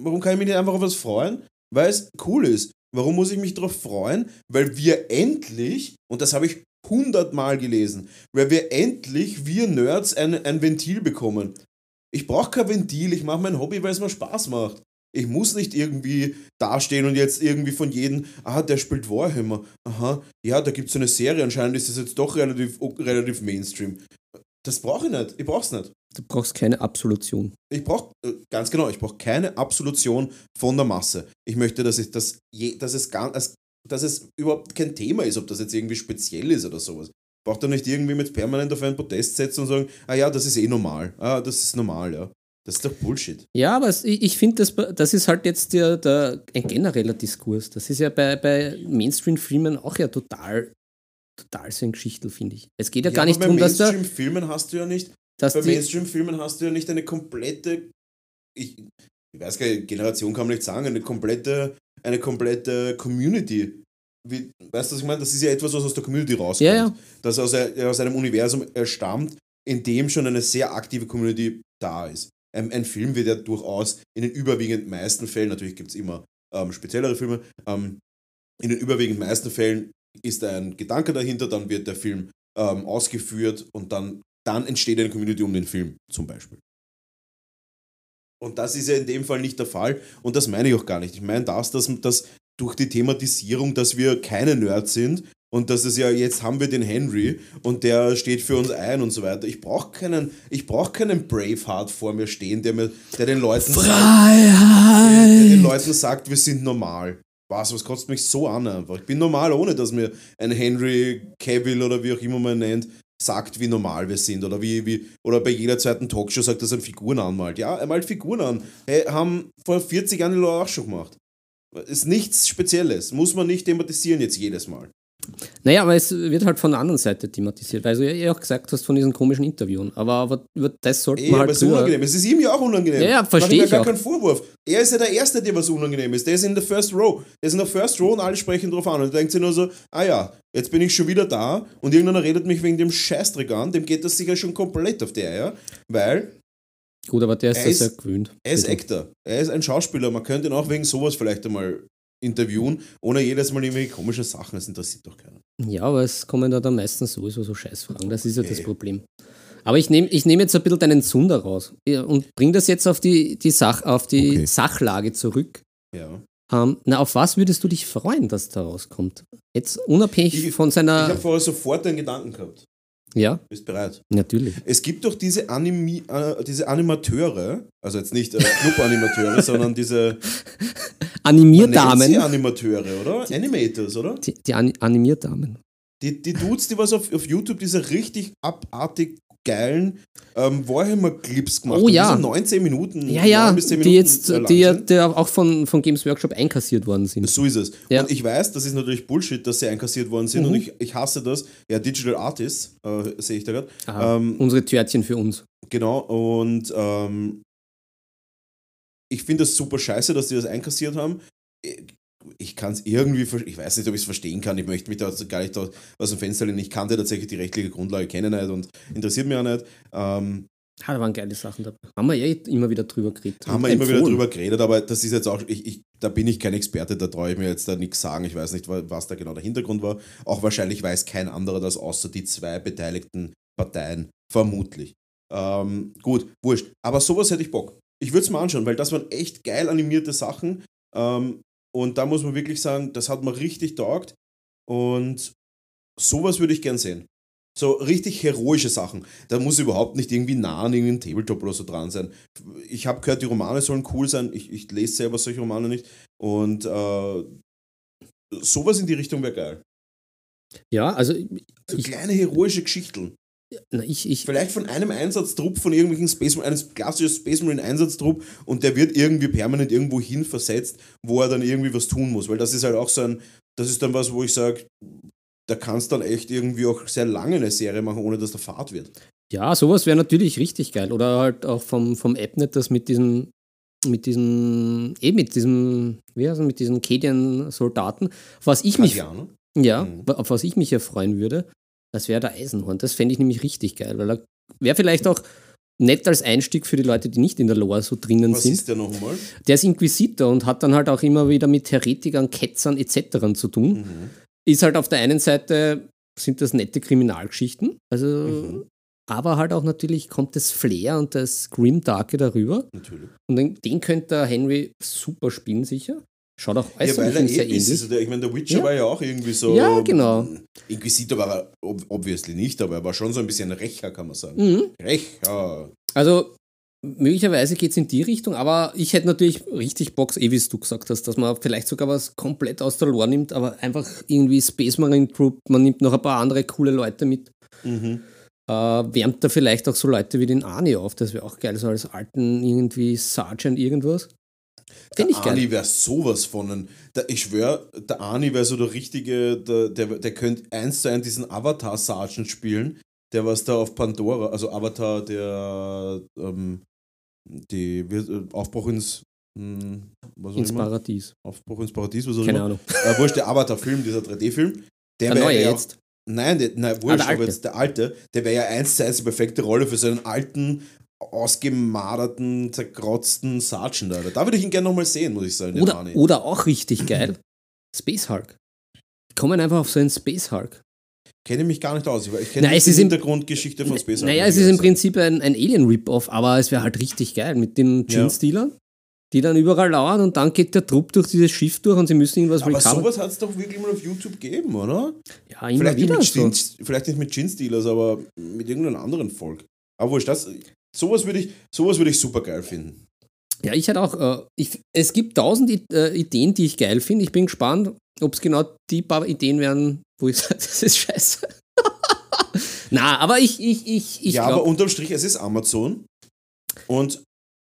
warum kann ich mich nicht einfach auf was freuen? Weil es cool ist. Warum muss ich mich darauf freuen? Weil wir endlich, und das habe ich hundertmal gelesen, weil wir endlich, wir Nerds, ein, ein Ventil bekommen. Ich brauche kein Ventil, ich mache mein Hobby, weil es mir Spaß macht. Ich muss nicht irgendwie dastehen und jetzt irgendwie von jedem, ah, der spielt Warhammer. Aha, ja, da gibt es eine Serie, anscheinend ist das jetzt doch relativ, relativ Mainstream. Das brauche ich nicht, ich brauche es nicht. Du brauchst keine Absolution. Ich brauche, ganz genau, ich brauche keine Absolution von der Masse. Ich möchte, dass, ich das je, dass, es gar, dass, dass es überhaupt kein Thema ist, ob das jetzt irgendwie speziell ist oder sowas. Ich brauche da nicht irgendwie mit permanent auf einen Podest setzen und sagen, ah ja, das ist eh normal. Ah, das ist normal, ja. Das ist doch Bullshit. Ja, aber ich, ich finde, das, das ist halt jetzt der, der, ein genereller Diskurs. Das ist ja bei, bei Mainstream-Filmen auch ja total, total so ein Geschichtel, finde ich. Es geht ja, gar aber nicht bei darum, dass, da, Mainstream-Filmen hast du ja nicht, dass bei Mainstream-Filmen hast du ja nicht eine komplette, ich, ich weiß gar nicht, Generation kann man nicht sagen, eine komplette, eine komplette Community. Wie, weißt du, was ich meine? Das ist ja etwas, was aus der Community rauskommt. Ja, ja. Das aus, aus einem Universum stammt, in dem schon eine sehr aktive Community da ist. Ein, ein Film wird ja durchaus in den überwiegend meisten Fällen, natürlich gibt es immer ähm, speziellere Filme, ähm, in den überwiegend meisten Fällen ist ein Gedanke dahinter, dann wird der Film ähm, ausgeführt und dann, dann entsteht eine Community um den Film zum Beispiel. Und das ist ja in dem Fall nicht der Fall und das meine ich auch gar nicht. Ich meine das, dass, dass durch die Thematisierung, dass wir keine Nerds sind und dass es ja jetzt haben wir den Henry und der steht für uns ein und so weiter. Ich brauche keinen, ich brauche keinen Braveheart vor mir stehen, der mir, der den Leuten sagt, der den Freiheit! Leuten sagt, wir sind normal. Was, was kotzt mich so an einfach. Ich bin normal, ohne dass mir ein Henry Cavill oder wie auch immer man nennt, sagt, wie normal wir sind. Oder wie, wie, oder bei jeder zweiten Talkshow sagt, dass er Figuren anmalt. Ja, er malt Figuren an. Hey, haben vor 40 Jahren die Leute auch schon gemacht. Ist nichts Spezielles. Muss man nicht thematisieren jetzt jedes Mal. Naja, aber es wird halt von der anderen Seite thematisiert, weil du ja auch gesagt hast von diesen komischen Interviewen. Aber, aber über das sollte Ey, man aber halt es ist unangenehm. Es ist ihm ja auch unangenehm. Ja, ja, Mach versteh mir ich gar keinen Vorwurf. Er ist ja der Erste, dem was unangenehm ist. Der ist in der First Row. Der ist in der First Row und alle sprechen drauf an. Und denkt sich nur so, ah ja, jetzt bin ich schon wieder da und irgendeiner redet mich wegen dem Scheißdreck an. Dem geht das sicher schon komplett auf der Eier. Weil Gut, aber der ist Er ja ist- gewöhnt. er ist Actor. Er ist ein Schauspieler. Man könnte ihn auch wegen sowas vielleicht einmal interviewen, ohne jedes Mal irgendwelche komische Sachen. Das interessiert doch keiner. Ja, aber es kommen da dann meistens sowieso so Scheißfragen. Das ist ja das. Problem. Aber ich nehme ich nehm jetzt ein bisschen deinen Zunder raus und bring das jetzt auf die, die, Sach, auf die Okay. Sachlage zurück. Ja. Ähm, na, auf was würdest du dich freuen, dass da rauskommt? Jetzt unabhängig Ich- von Ich seiner. habe vorher sofort einen Gedanken gehabt. Ja, Bist bereit? natürlich. Es gibt doch diese, Animi äh, diese Animateure, also jetzt nicht äh, Club-Animateure, (laughs) sondern diese Animierdamen. Animateure, oder? Animators, oder? Die, die An Animierdamen. Die, die Dudes, die was auf, auf YouTube diese richtig abartig geilen ähm, Warhammer-Clips gemacht Oh ja. die so 19 Minuten, Ja, ja, 9 bis 10 die Minuten jetzt, lang die, die auch von, von Games Workshop einkassiert worden sind. So ist es. Ja. Und ich weiß, das ist natürlich Bullshit, dass sie einkassiert worden sind Mhm. und ich, ich hasse das. Ja, Digital Artists, äh, sehe ich da gerade. Ähm, Unsere Törtchen für uns. Genau, und ähm, ich finde das super scheiße, dass die das einkassiert haben. Ich kann es irgendwie, ich weiß nicht, ob ich es verstehen kann. Ich möchte mich da gar nicht aus dem Fenster lehnen. Ich kannte tatsächlich die rechtliche Grundlage, kenne nicht und interessiert mich auch nicht. Ähm, Ah, da waren geile Sachen dabei. Haben wir ja immer wieder drüber geredet. haben wir Und immer wieder empfohlen. drüber geredet, aber das ist jetzt auch, ich, ich, da bin ich kein Experte, da traue ich mir jetzt da nichts sagen. Ich weiß nicht, wa- was da genau der Hintergrund war. Auch wahrscheinlich weiß kein anderer das, außer die zwei beteiligten Parteien. Vermutlich. Ähm, gut, wurscht. Aber sowas hätte ich Bock. Ich würde es mal anschauen, weil das waren echt geil animierte Sachen. Ähm, und da muss man wirklich sagen, das hat mir richtig taugt. Und sowas würde ich gern sehen. So richtig heroische Sachen. Da muss überhaupt nicht irgendwie nah an irgendeinem Tabletop oder so dran sein. Ich habe gehört, die Romane sollen cool sein. Ich, ich lese selber solche Romane nicht. Und äh, sowas in die Richtung wäre geil. Ja, also So Ich- kleine heroische Geschichten. Na, ich, ich, Vielleicht von einem Einsatztrupp, von irgendwelchen Space Marine, eines klassischen Space Marine Einsatztrupp und der wird irgendwie permanent irgendwo hin versetzt, wo er dann irgendwie was tun muss. Weil das ist halt auch so ein, das ist dann was, wo ich sage, da kannst dann echt irgendwie auch sehr lange eine Serie machen, ohne dass der Fahrt wird. Ja, sowas wäre natürlich richtig geil. Oder halt auch vom, vom Appnet, das mit diesem, mit diesem, eh mit diesem, wie heißt es, mit diesen Kedian-Soldaten, was ich mich, Asianer. ja, Mhm. auf was ich mich ja freuen würde, das wäre der Eisenhorn. Das fände ich nämlich richtig geil, weil er wäre vielleicht auch nett als Einstieg für die Leute, die nicht in der Lore so drinnen Was sind. ist der nochmal? Der ist Inquisitor und hat dann halt auch immer wieder mit Heretikern, Ketzern etc. zu tun. Mhm. Ist halt auf der einen Seite, sind das nette Kriminalgeschichten, also, Mhm. aber halt auch natürlich kommt das Flair und das Grimdarke darüber. Natürlich. Und den, den könnte der Henry super spielen, sicher. Schaut auch Ja, äußerlich er eh sehr ist. ähnlich. Also der, ich meine, der Witcher Ja. war ja auch irgendwie so. Ja, genau. Inquisitor war er ob, obviously nicht, aber er war schon so ein bisschen Rächer, kann man sagen. Mhm. Rächer. Also möglicherweise geht es in die Richtung, aber ich hätte natürlich richtig Bock, eh wie es du gesagt hast, dass man vielleicht sogar was komplett aus der Lore nimmt, aber einfach irgendwie Space Marine Group, man nimmt noch ein paar andere coole Leute mit. Mhm. Äh, wärmt da vielleicht auch so Leute wie den Arnie auf, das wäre auch geil, so als alten irgendwie Sergeant irgendwas. Finde ich Der geil. Arnie wäre sowas von ein. Der, ich schwöre, der Arnie wäre so der richtige, der, der, der könnte eins zu eins diesen Avatar-Sergeant spielen, der was da auf Pandora, also Avatar, der ähm, die äh, Aufbruch ins hm, was Ins immer. Paradies. Aufbruch ins Paradies, was auch Keine immer. Ahnung. Äh, wurscht, der Avatar-Film, dieser 3D-Film, der Der wäre neue ja jetzt. Nein, der, nein, wurscht, der aber alte. jetzt der alte, der wäre ja eins zu eins die perfekte Rolle für so einen alten, ausgemaderten, zerkrotzten Sergeant, Alter. Da würde ich ihn gerne nochmal sehen, muss ich sagen, Oder, oder auch richtig (clears throat) geil, Space Hulk. Die kommen einfach auf so einen Space Hulk. kenne mich gar nicht aus. Ich, ich kenne nicht es die ist Hintergrundgeschichte von Space Naja, Hulk, es muss ist im. Prinzip ein, ein Alien-Rip-Off, aber es wäre halt richtig geil mit den Ja. Gin-Stealern, die dann überall lauern und dann geht der Trupp durch dieses Schiff durch und sie müssen irgendwas Aber sowas hat es doch wirklich mal auf YouTube gegeben, oder? Ja, immer Vielleicht nicht, wieder mit so. Gin, vielleicht nicht mit Gin-Stealers, aber mit irgendeinem anderen Volk. Aber wurscht, das, sowas würde ich, sowas würde ich super geil finden. Ja, ich hätte auch, äh, ich, es gibt tausend I- äh, Ideen, die ich geil finde. Ich bin gespannt, ob es genau die paar Ideen werden, wo ich (laughs) sage, das ist scheiße. (laughs) Na, aber ich, ich, ich, ich ja, aber glaube, unterm Strich, es ist Amazon und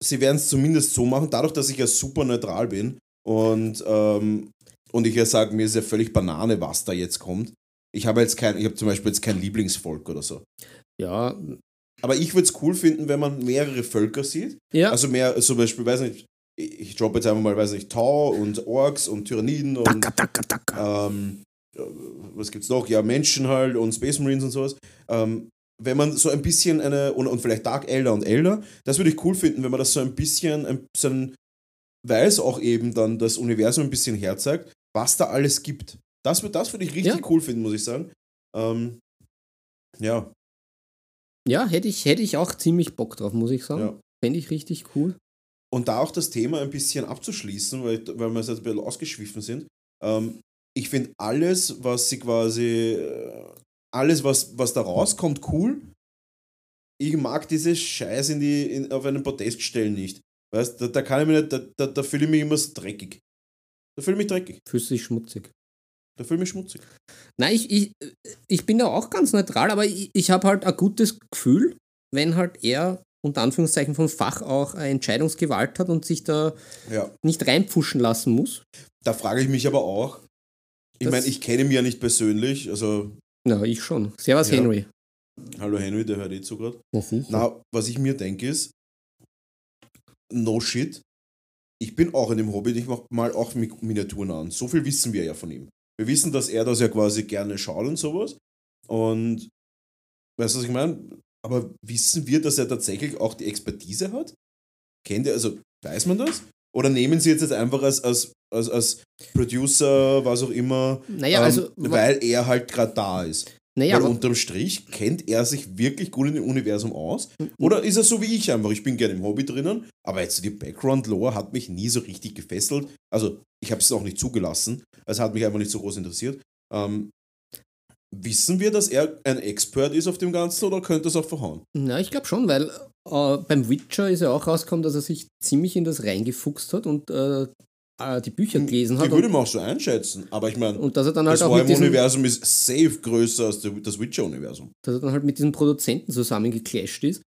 sie werden es zumindest so machen, dadurch, dass ich ja super neutral bin und, ähm, und ich ja sage, mir ist ja völlig Banane, was da jetzt kommt. Ich habe jetzt kein, ich habe zum Beispiel jetzt kein Lieblingsvolk oder so. ja, Aber ich würde es cool finden, wenn man mehrere Völker sieht. ja, Also mehr, zum Beispiel, weiß nicht, ich droppe jetzt einfach mal, weiß nicht, Tau und Orks und Tyranniden und Taka, taka, taka. ähm, äh, was gibt's noch? Ja, Menschen halt und Space Marines und sowas. Ähm, wenn man so ein bisschen eine, und, und vielleicht Dark Elder und Elder, das würde ich cool finden, wenn man das so ein bisschen, ein, so ein, weil es auch eben dann das Universum ein bisschen herzeigt, was da alles gibt. Das, das würde ich richtig Ja. cool finden, muss ich sagen. Ähm, ja, ja hätte ich, hätte ich auch ziemlich Bock drauf, muss ich sagen. Ja. Fände ich richtig cool. Und da auch das Thema ein bisschen abzuschließen, weil, weil wir jetzt ein bisschen ausgeschwiffen sind. Ähm, ich finde alles, was sie quasi, äh, alles, was, was da rauskommt, cool. Ich mag diese Scheiß in die, in, auf einen Podest stellen nicht. Weißt da, da kann ich mich nicht, da, da, da fühle ich mich immer so dreckig. Da fühle ich mich dreckig. Fühlst du dich schmutzig. Fühle ich mich schmutzig. Nein, ich, ich, ich bin da auch ganz neutral, aber ich, ich habe halt ein gutes Gefühl, wenn halt er unter Anführungszeichen vom Fach auch eine Entscheidungsgewalt hat und sich da Ja. nicht reinpfuschen lassen muss. Da frage ich mich aber auch. Ich meine, ich kenne ihn ja nicht persönlich. Also, Na, ich schon. Servus, Ja. Henry. hallo Henry, der hört eh zu gerade. Na, was ich mir denke ist, no shit. ich bin auch in dem Hobby, ich mache mal auch Mi- Miniaturen an. So viel wissen wir ja von ihm. Wir wissen, dass er das ja quasi gerne schaut und sowas. Und weißt du, was ich meine? Aber wissen wir, dass er tatsächlich auch die Expertise hat? Kennt er, also weiß man das? Oder nehmen sie jetzt, jetzt einfach als, als, als, als Producer, was auch immer, Naja, ähm, also- weil er halt gerade da ist? Naja, Weil aber, unterm Strich kennt er sich wirklich gut in dem Universum aus? Oder ist er so wie ich einfach? Ich bin gerne im Hobby drinnen, aber jetzt die Background-Lore hat mich nie so richtig gefesselt. Also, ich habe es auch nicht zugelassen. Es hat mich einfach nicht so groß interessiert. Ähm, wissen wir, dass er ein Expert ist auf dem Ganzen oder könnte es auch verhauen? na, ich glaube schon, weil äh, beim Witcher ist ja auch rausgekommen, dass er sich ziemlich in das reingefuchst hat und äh, die Bücher gelesen Ich hat. würde Und, ihn auch so einschätzen, aber ich meine, das halt auch war mit im diesem, Universum ist safe größer als das Witcher-Universum. dass er dann halt mit diesem Produzenten zusammengeclasht ist.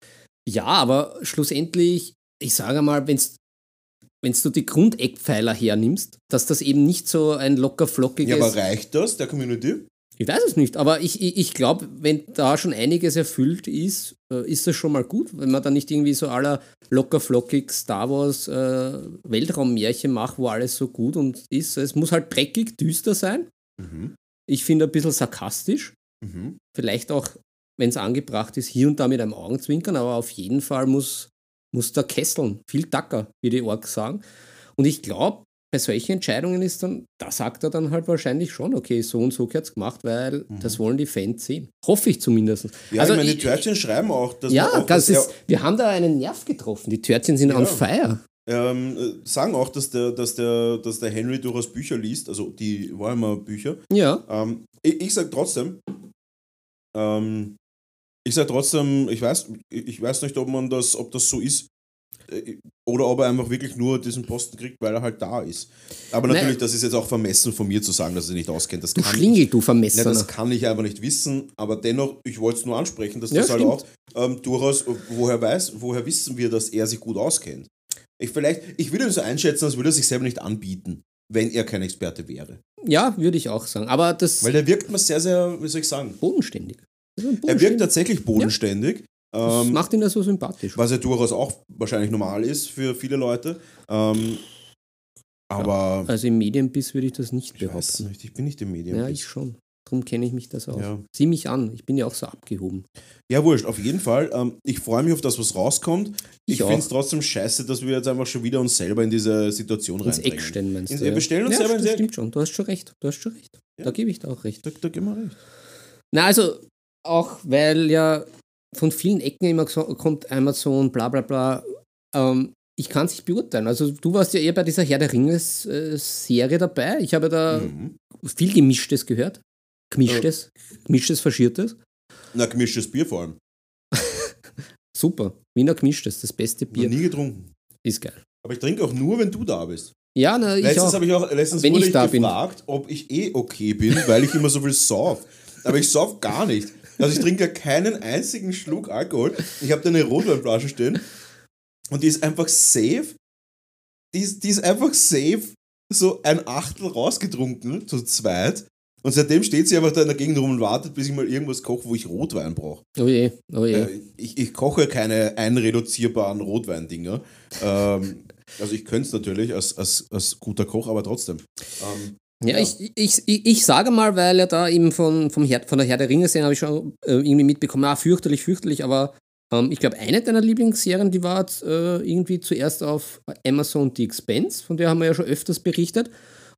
Ja, aber schlussendlich, ich sage mal, wenn wenn du die Grundeckpfeiler hernimmst, dass das eben nicht so ein locker flockiges. Ja, aber reicht das der Community? Ich weiß es nicht, aber ich, ich, ich glaube, wenn da schon einiges erfüllt ist, äh, ist das schon mal gut, wenn man da nicht irgendwie so aller locker flockig Star Wars äh, Weltraummärchen macht, wo alles so gut und ist. Es muss halt dreckig, düster sein. Mhm. Ich finde ein bisschen sarkastisch. Mhm. Vielleicht auch, wenn es angebracht ist, hier und da mit einem Augenzwinkern, aber auf jeden Fall muss, muss da kesseln. Viel Dacker, wie die Orks sagen. Und ich glaube, bei solchen Entscheidungen ist dann, da sagt er dann halt wahrscheinlich schon, okay, so und so es gemacht, weil das wollen die Fans sehen. Hoffe ich zumindest. Mhm. Ja, ich meine, die Törtchen schreiben auch, dass ja, auch, das ist, wir haben da einen Nerv getroffen. Die Törtchen sind Ja. on fire. ähm, äh, sagen auch, dass der, dass, der, dass der Henry durchaus Bücher liest, also die Warhammer-Bücher. Ja, Ähm, ich ich sage trotzdem, ähm, ich sage trotzdem, ich weiß, ich weiß nicht, ob man das, ob das so ist. Äh, Oder ob er einfach wirklich nur diesen Posten kriegt, weil er halt da ist. Aber Nein. natürlich, das ist jetzt auch vermessen von mir zu sagen, dass er nicht auskennt. Das du Schlingel, du Ja, Vermessener. das kann ich einfach nicht wissen, aber dennoch, ich wollte es nur ansprechen, dass Ja, das halt stimmt. auch ähm, durchaus, woher weiß, woher wissen wir, dass er sich gut auskennt. Ich vielleicht, ich würde ihn so einschätzen, als würde er sich selber nicht anbieten, wenn er kein Experte wäre. ja, würde ich auch sagen. Aber das Weil der wirkt mir sehr, sehr, wie soll ich sagen, bodenständig. Er wirkt tatsächlich bodenständig, Das ähm, macht ihn ja so sympathisch. was ja durchaus auch wahrscheinlich normal ist für viele Leute. Ähm, aber Also im Medienbiss würde ich das nicht ich behaupten. nicht, ich bin nicht im Medium. Ja, ich schon. Darum kenne ich mich das aus. Ja. Sieh mich an, ich bin ja auch so abgehoben. Ja, wurscht, auf jeden Fall. Ähm, ich freue mich auf das, was rauskommt. Ich, Ich auch. finde es trotzdem scheiße, dass wir jetzt einfach schon wieder uns selber in diese Situation Ins reinbringen. Eck stellen, meinst Ins- du? wir stellen uns ja, selber Eck. stimmt schon. Du hast schon recht. Du hast schon recht. Ja. Da gebe ich dir auch recht. Da, da gehen wir recht. Na, also auch weil ja von vielen Ecken immer so- kommt Amazon, bla bla bla. Ähm, ich kann es nicht beurteilen. Also du warst ja eher bei dieser Herr der Ringe-Serie dabei. Ich habe da Mhm. viel Gemischtes gehört. Gemischtes, Gemischtes, Verschiertes. Na, gemischtes Bier vor allem. (laughs) Super. Wiener Gemischtes, das beste Noch Bier. nie getrunken. Ist geil. Aber ich trinke auch nur, wenn du da bist. Ja, na, ich letztens auch. habe ich auch, letztens Wenn wurde ich ich, da bin. gefragt, ob ich eh okay bin, weil ich immer so viel sauf. Aber ich sauf gar nicht. Also ich trinke ja keinen einzigen Schluck Alkohol. Ich habe da eine Rotweinflasche stehen und die ist einfach safe. Die ist, die ist einfach safe so ein Achtel rausgetrunken, zu zweit. Und seitdem steht sie einfach da in der Gegend rum und wartet, bis ich mal irgendwas koche, wo ich Rotwein brauche. Oh je, oh je. Äh, ich, ich koche keine einreduzierbaren Rotweindinger. Ähm, also ich könnte es natürlich als, als, als guter Koch, aber trotzdem. Ähm, Ja, Ich, ich, ich, ich sage mal, weil er da eben von, vom Herr, von der Herr der Ringe-Serie habe ich schon äh, irgendwie mitbekommen, ah, fürchterlich, fürchterlich, aber ähm, ich glaube, eine deiner Lieblingsserien, die war äh, irgendwie zuerst auf Amazon The Expense, von der haben wir ja schon öfters berichtet.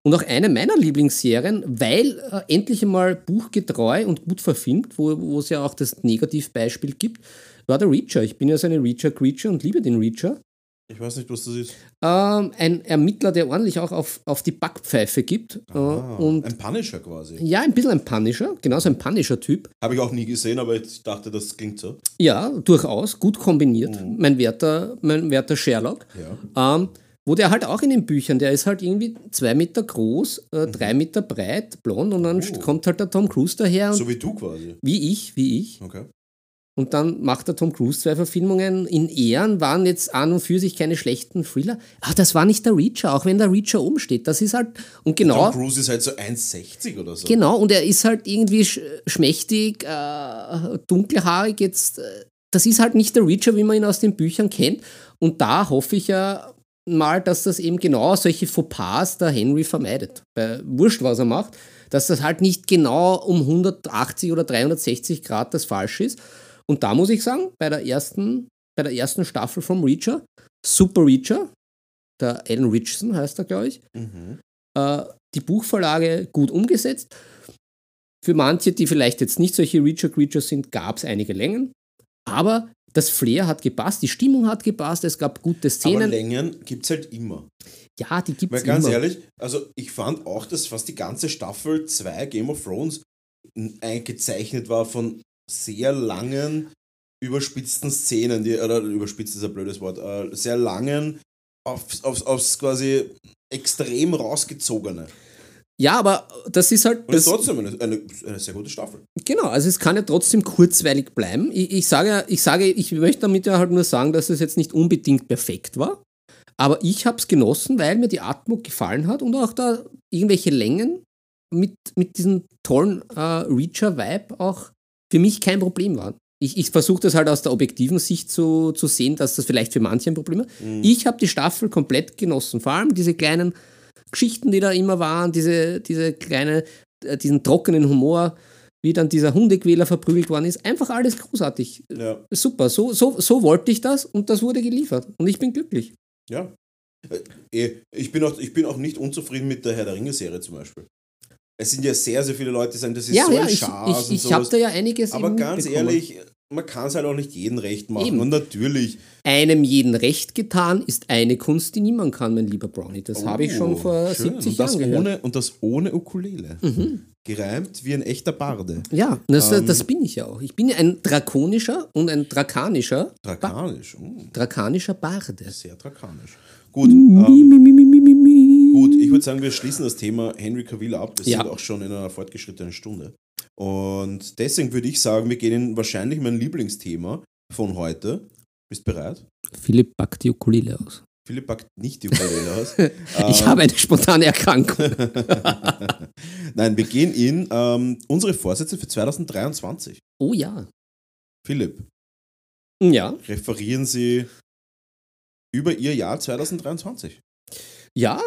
Und auch eine meiner Lieblingsserien, weil äh, endlich einmal buchgetreu und gut verfilmt, wo, wo es ja auch das Negativbeispiel gibt, war der Reacher. Ich bin ja so eine Reacher-Creature und liebe den Reacher. Ich weiß nicht, was das ist. Ähm, ein Ermittler, der ordentlich auch auf, auf die Backpfeife gibt. Äh, Ah, und ein Punisher quasi. ja, ein bisschen ein Punisher, genauso ein Punisher-Typ. Habe ich auch nie gesehen, aber ich dachte, das klingt so. Ja, durchaus, gut kombiniert. Mein, werter, mein werter Sherlock. Ja. Ähm, wo der halt auch in den Büchern, der ist halt irgendwie zwei Meter groß, äh, drei Meter breit, blond und dann Oh. kommt halt der Tom Cruise daher, So wie du quasi. wie ich, wie ich. Okay. Und dann macht der Tom Cruise zwei Verfilmungen. In Ehren waren jetzt an und für sich keine schlechten Thriller. Ach, das war nicht der Reacher, auch wenn der Reacher oben steht. Das ist halt, und genau. Tom Cruise ist halt so 1,60 oder so. Genau, und er ist halt irgendwie sch schmächtig, äh, dunkelhaarig jetzt. Äh, das ist halt nicht der Reacher, wie man ihn aus den Büchern kennt. Und da hoffe ich ja, mal, dass das eben genau solche Fauxpas der Henry vermeidet. Bei Wurscht, was er macht, dass das halt nicht genau um 180 oder 360 Grad das Falsche ist. Und da muss ich sagen, bei der ersten, bei der ersten Staffel vom Reacher, Super Reacher, der Alan Richardson heißt er, glaube ich, Mhm. äh, die Buchvorlage gut umgesetzt. Für manche, die vielleicht jetzt nicht solche Reacher-Creatures sind, gab es einige Längen. Aber das Flair hat gepasst, die Stimmung hat gepasst, es gab gute Aber Szenen. Längen gibt es halt immer. Ja, die gibt es ganz immer. ehrlich, also ich fand auch, dass fast die ganze Staffel 2 Game of Thrones eingezeichnet war von sehr langen, überspitzten Szenen, die, oder überspitzt ist ein blödes Wort, äh, sehr langen, aufs, aufs, aufs quasi extrem rausgezogene. Ja, aber das ist halt. Und ist Das, trotzdem eine, eine, eine sehr gute Staffel. genau, also es kann ja trotzdem kurzweilig bleiben. Ich, ich sage ja, ich sage, ich möchte damit ja halt nur sagen, dass es jetzt nicht unbedingt perfekt war. Aber ich habe es genossen, weil mir die Atmo gefallen hat und auch da irgendwelche Längen mit, mit diesem tollen äh, Reacher-Vibe auch für mich kein Problem waren. Ich, ich versuche das halt aus der objektiven Sicht zu, zu sehen, dass das vielleicht für manche ein Problem ist. Ich habe die Staffel komplett genossen. Vor allem diese kleinen Geschichten, die da immer waren, diese, diese kleine, äh, diesen trockenen Humor, wie dann dieser Hundequäler verprügelt worden ist. Einfach alles großartig. Ja. Super, so, so, so wollte ich das und das wurde geliefert. Und ich bin glücklich. Ja. Äh, eh, Ich bin, auch, ich bin auch nicht unzufrieden mit der Herr der Ringe-Serie zum Beispiel. Es sind ja sehr, sehr viele Leute, die sagen, das ist ja, so ja, ein ich, Schaß ich, und ich habe da ja einiges Aber ganz bekommen. ehrlich, man kann es halt auch nicht jedem recht machen. Eben. Und natürlich, Einem jeden recht getan ist eine Kunst, die niemand kann, mein lieber Brownie. Das habe ich schon Oh, vor schön. 70 und das Jahren gehört. Mhm. ohne Und das ohne Ukulele. Gereimt wie ein echter Barde. Ja, das, Ähm, das bin ich ja auch. Ich bin ja ein drakonischer und ein drakanischer, Drakanisch. Oh, drakanischer Barde. sehr drakanisch. Gut, ähm, Mi, mi, mi, mi, ich würde sagen, wir schließen das Thema Henry Cavill ab. Wir Ja. sind auch schon in einer fortgeschrittenen Stunde. Und deswegen würde ich sagen, wir gehen in wahrscheinlich mein Lieblingsthema von heute. Bist bereit? Philipp packt die Ukulele aus. Philipp packt nicht die Ukulele (laughs) aus. Ich Ähm, habe eine spontane Erkrankung. (laughs) Nein, wir gehen in ähm, unsere Vorsätze für 2023. Oh ja. Philipp, Ja. referieren Sie über Ihr Jahr 2023. Ja.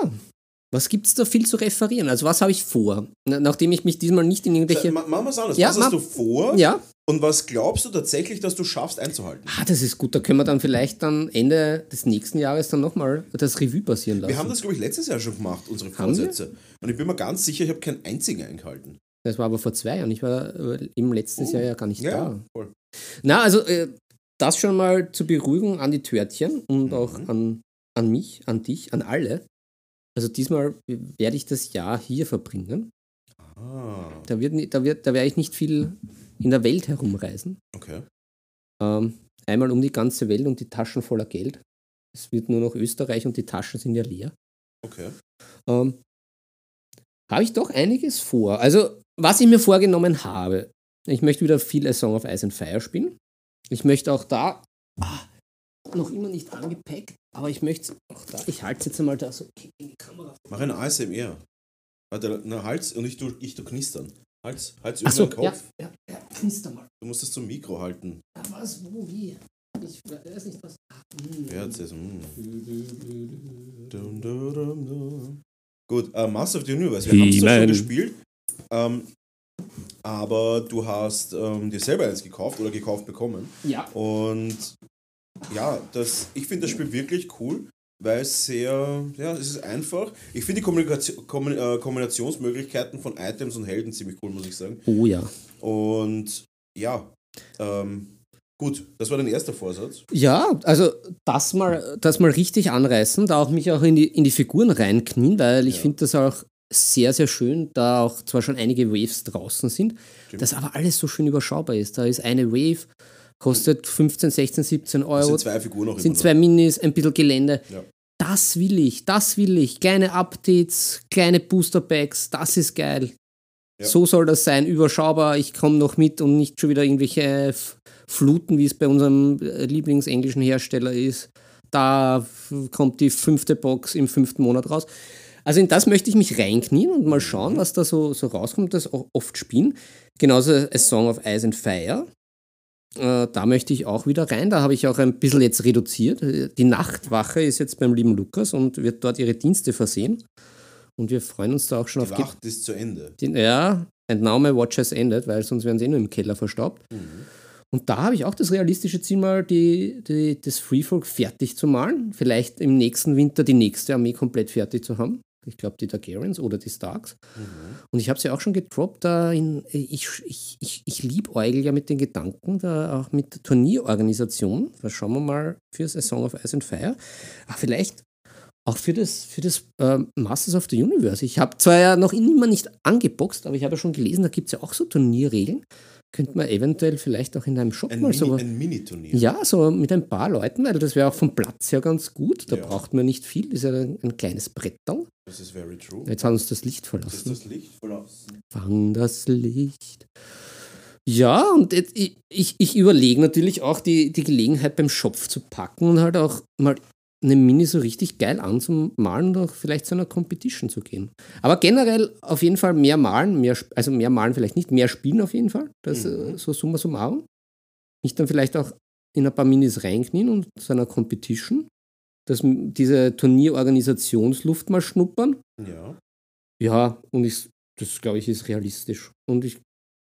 Was gibt es da viel zu referieren? Also, was habe ich vor? Na, nachdem ich mich diesmal nicht in irgendwelche. Ma- Machen wir es anders. Ja, was hast du vor Ja. und was glaubst du tatsächlich, dass du schaffst einzuhalten? Ah, das ist gut. Da können wir dann vielleicht dann Ende des nächsten Jahres dann nochmal das Revue passieren lassen. Wir haben das, glaube ich, letztes Jahr schon gemacht, unsere? Vorsätze. Und ich bin mir ganz sicher, ich habe keinen einzigen eingehalten. Das war aber vor zwei Jahren. Ich war äh, im letzten Oh. Jahr ja gar nicht Ja, da. voll. Na, also äh, das schon mal zur Beruhigung an die Törtchen und Mhm. auch an, an mich, an dich, an alle. Also diesmal werde ich das Jahr hier verbringen. Ah, Da, wird, da, wird, da werde ich nicht viel in der Welt herumreisen. okay. Ähm, einmal um die ganze Welt und die Taschen voller Geld. Es wird nur noch Österreich und die Taschen sind ja leer. Okay. Ähm, habe ich doch einiges vor. Also, was ich mir vorgenommen habe, ich möchte wieder viel A Song of Ice and Fire spielen. Ich möchte auch da, ah, noch immer nicht angepackt, aber ich möchte auch da, ich halte es jetzt einmal da so in die Kamera. Mach ein ASMR. Warte, na, Hals und ich tu, ich tu knistern. Hals, Hals über Achso, den ja, Kopf. ja, ja, knister mal. Du musst das zum Mikro halten. Ja, was, wo, wie? Ich weiß nicht, was. Ah, hm. Wer? Hm. Dum, dum. Gut, äh, Master of the Universe. Wir haben es zwar schon gespielt, ähm, aber du hast ähm, dir selber eins gekauft oder gekauft bekommen. Ja, Und ja, das, ich finde das Spiel wirklich cool, weil es sehr, ja, es ist einfach. Ich finde die Kommun, äh, Kombinationsmöglichkeiten von Items und Helden ziemlich cool, muss ich sagen. oh ja. Und ja, ähm, gut, das war dein erster Vorsatz. Ja, also das mal, das mal richtig anreißen, da auch mich auch in die, in die Figuren reinknien, weil ich Ja. finde das auch sehr, sehr schön, da auch zwar schon einige Waves draußen sind, Stimmt. das aber alles so schön überschaubar ist. Da ist eine Wave, kostet 15, 16, 17 Es Euro, sind zwei Figuren noch sind zwei Minis, ein bisschen Gelände. Ja. Das will ich, das will ich. Kleine Updates, kleine Booster Packs, das ist geil. Ja. So soll das sein, überschaubar. Ich komme noch mit und nicht schon wieder irgendwelche Fluten, wie es bei unserem äh, Lieblingsenglischen Hersteller ist. Da kommt die fünfte Box im fünften Monat raus. Also in das möchte ich mich reinknien und mal schauen, was da so, so rauskommt. Das auch oft spielen. Genauso A Song of Ice and Fire. Äh, da möchte ich auch wieder rein. Da habe ich auch ein bisschen jetzt reduziert. Die Nachtwache ist jetzt beim lieben Lukas und wird dort ihre Dienste versehen. Und wir freuen uns da auch schon Die auf Wacht ist zu Ende. die, Ja, and now my watch has ended, weil sonst wären sie eh nur im Keller verstaubt. Mhm. Und da habe ich auch das realistische Ziel, mal die, die, das Freefolk fertig zu malen. Vielleicht im nächsten Winter die nächste Armee komplett fertig zu haben. Ich glaube, die Targaryens oder die Starks. Mhm. Und ich habe sie auch schon gedroppt. Da in, ich ich, ich, ich liebäugel ja mit den Gedanken, da auch mit der Turnierorganisation. Da schauen wir mal für A Song of Ice and Fire. Ach, vielleicht auch für das, für das äh, Masters of the Universe. Ich habe zwar ja noch immer nicht angeboxt, aber ich habe ja schon gelesen, da gibt es ja auch so Turnierregeln. Könnte man eventuell vielleicht auch in einem Shop Ein mal so. ein Mini-Turnier. Ja, so mit ein paar Leuten, weil das wäre auch vom Platz her ganz gut. Da Ja. braucht man nicht viel. Das ist ja ein, ein kleines Brettel. Das ist very true. Jetzt hat uns das Licht Das ist verlassen. das Licht verlassen. Fang das Licht. Ja, und jetzt, ich, ich, ich überlege natürlich auch die, die Gelegenheit beim Schopf zu packen und halt auch mal eine Mini so richtig geil anzumalen und auch vielleicht zu einer Competition zu gehen. Aber generell auf jeden Fall mehr malen, mehr, also mehr malen vielleicht nicht, mehr spielen auf jeden Fall. Das Mhm. äh, so summa summarum. Nicht dann vielleicht auch in ein paar Minis reinknien und zu einer Competition. Das, diese Turnierorganisationsluft mal schnuppern. Ja. Ja, und ich, das glaube ich ist realistisch. Und ich,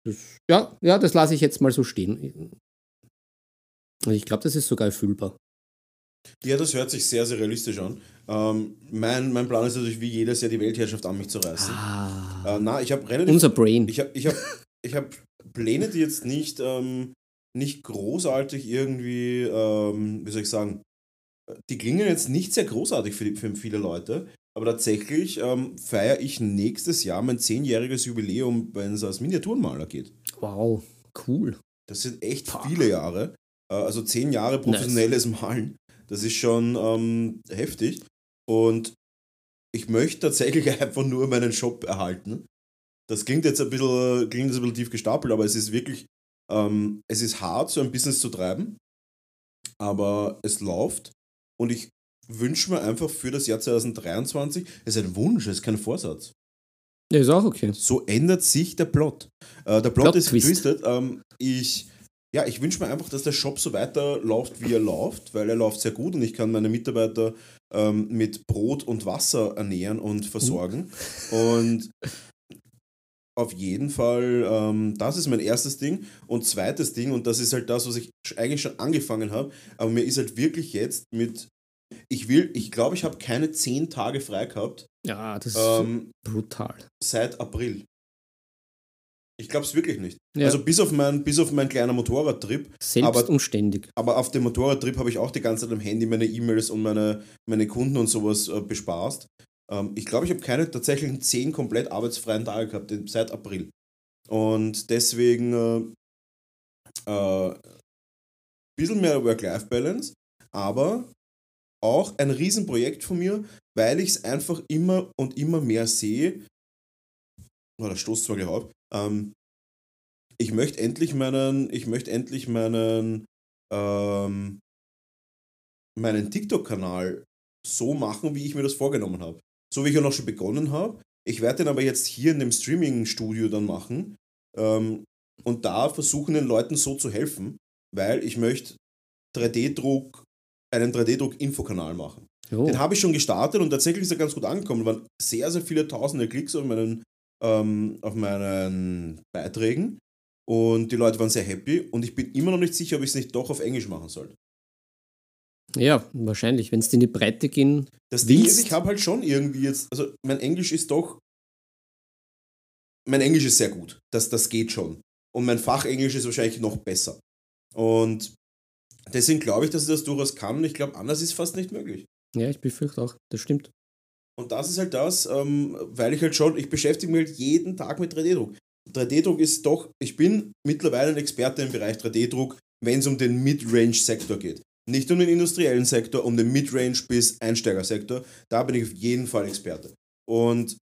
das, ja, ja, das lasse ich jetzt mal so stehen. Ich glaube, das ist sogar erfüllbar. Ja, das hört sich sehr, sehr realistisch an. Ähm, mein, mein Plan ist natürlich, wie jedes Jahr die Weltherrschaft an mich zu reißen. Ah, Äh, na, ich habe relativ. unser Brain. Ich habe ich hab, ich hab Pläne, die jetzt nicht, ähm, nicht großartig irgendwie, ähm, wie soll ich sagen, die klingen jetzt nicht sehr großartig für, die, für viele Leute, aber tatsächlich ähm, feiere ich nächstes Jahr mein zehnjähriges Jubiläum, wenn es als Miniaturenmaler geht. Wow, cool. Das sind echt Fuck. viele Jahre. Äh, also zehn Jahre professionelles Malen. Das ist schon ähm, heftig. Und ich möchte tatsächlich (laughs) einfach nur meinen Shop erhalten. Das klingt jetzt ein bisschen, klingt jetzt ein bisschen tief gestapelt, aber es ist wirklich, ähm, es ist hart, so ein Business zu treiben. Aber es läuft. Und ich wünsche mir einfach für das Jahr 2023, es ist ein Wunsch, es ist kein Vorsatz. Ja, ist auch okay. So ändert sich der Plot. Äh, der Plot ist Plot-Twist. getwistet. Ähm, ich, ja, ich wünsche mir einfach, dass der Shop so weiterläuft, wie er läuft, weil er läuft sehr gut und ich kann meine Mitarbeiter ähm, mit Brot und Wasser ernähren und versorgen. (laughs) Und auf jeden Fall, ähm, das ist mein erstes Ding. Und zweites Ding, und das ist halt das, was ich eigentlich schon angefangen habe, aber mir ist halt wirklich jetzt mit, ich will, ich glaube, ich habe keine zehn Tage frei gehabt Ja, das ist ähm, brutal. seit April. Ich glaube es wirklich nicht. Ja, Also bis auf mein, bis auf mein kleiner Motorradtrip, selbst aber- aber auf dem Motorradtrip habe ich auch die ganze Zeit am Handy meine E-Mails und meine, meine Kunden und sowas äh, bespaßt. Ähm, ich glaube, ich habe keine tatsächlichen zehn komplett arbeitsfreien Tage gehabt seit April. Und deswegen äh, äh, bisschen mehr Work-Life-Balance, aber auch ein Riesenprojekt von mir, weil ich es einfach immer und immer mehr sehe. Oh, da stoßt zwar auf. Ähm, ich möchte endlich meinen, ich möchte endlich meinen, ähm, meinen TikTok-Kanal so machen, wie ich mir das vorgenommen habe. So wie ich auch schon begonnen habe. Ich werde den aber jetzt hier in dem Streaming-Studio dann machen ähm, und da versuchen den Leuten so zu helfen, weil ich möchte 3D-Druck, einen 3D-Druck-Infokanal machen. Oh. Den habe ich schon gestartet und tatsächlich ist er ganz gut angekommen. Es waren sehr, sehr viele tausende Klicks auf meinen, ähm, auf meinen Beiträgen und die Leute waren sehr happy und ich bin immer noch nicht sicher, ob ich es nicht doch auf Englisch machen soll. Ja, wahrscheinlich. Wenn es in die Breite gehen. Das Ding Willst- ist, ich habe halt schon irgendwie jetzt, also mein Englisch ist doch, mein Englisch ist sehr gut, das, das geht schon. Und mein Fachenglisch ist wahrscheinlich noch besser. Und deswegen glaube ich, dass ich das durchaus kann und ich glaube, anders ist fast nicht möglich. Ja, ich befürchte auch. Das stimmt. Und das ist halt das, ähm, weil ich halt schon, ich beschäftige mich halt jeden Tag mit 3D-Druck. 3D-Druck ist doch, ich bin mittlerweile ein Experte im Bereich 3D-Druck, wenn es um den Mid-Range-Sektor geht. Nicht um den industriellen Sektor, um den Mid-Range bis Einsteigersektor. Da bin ich auf jeden Fall Experte. Und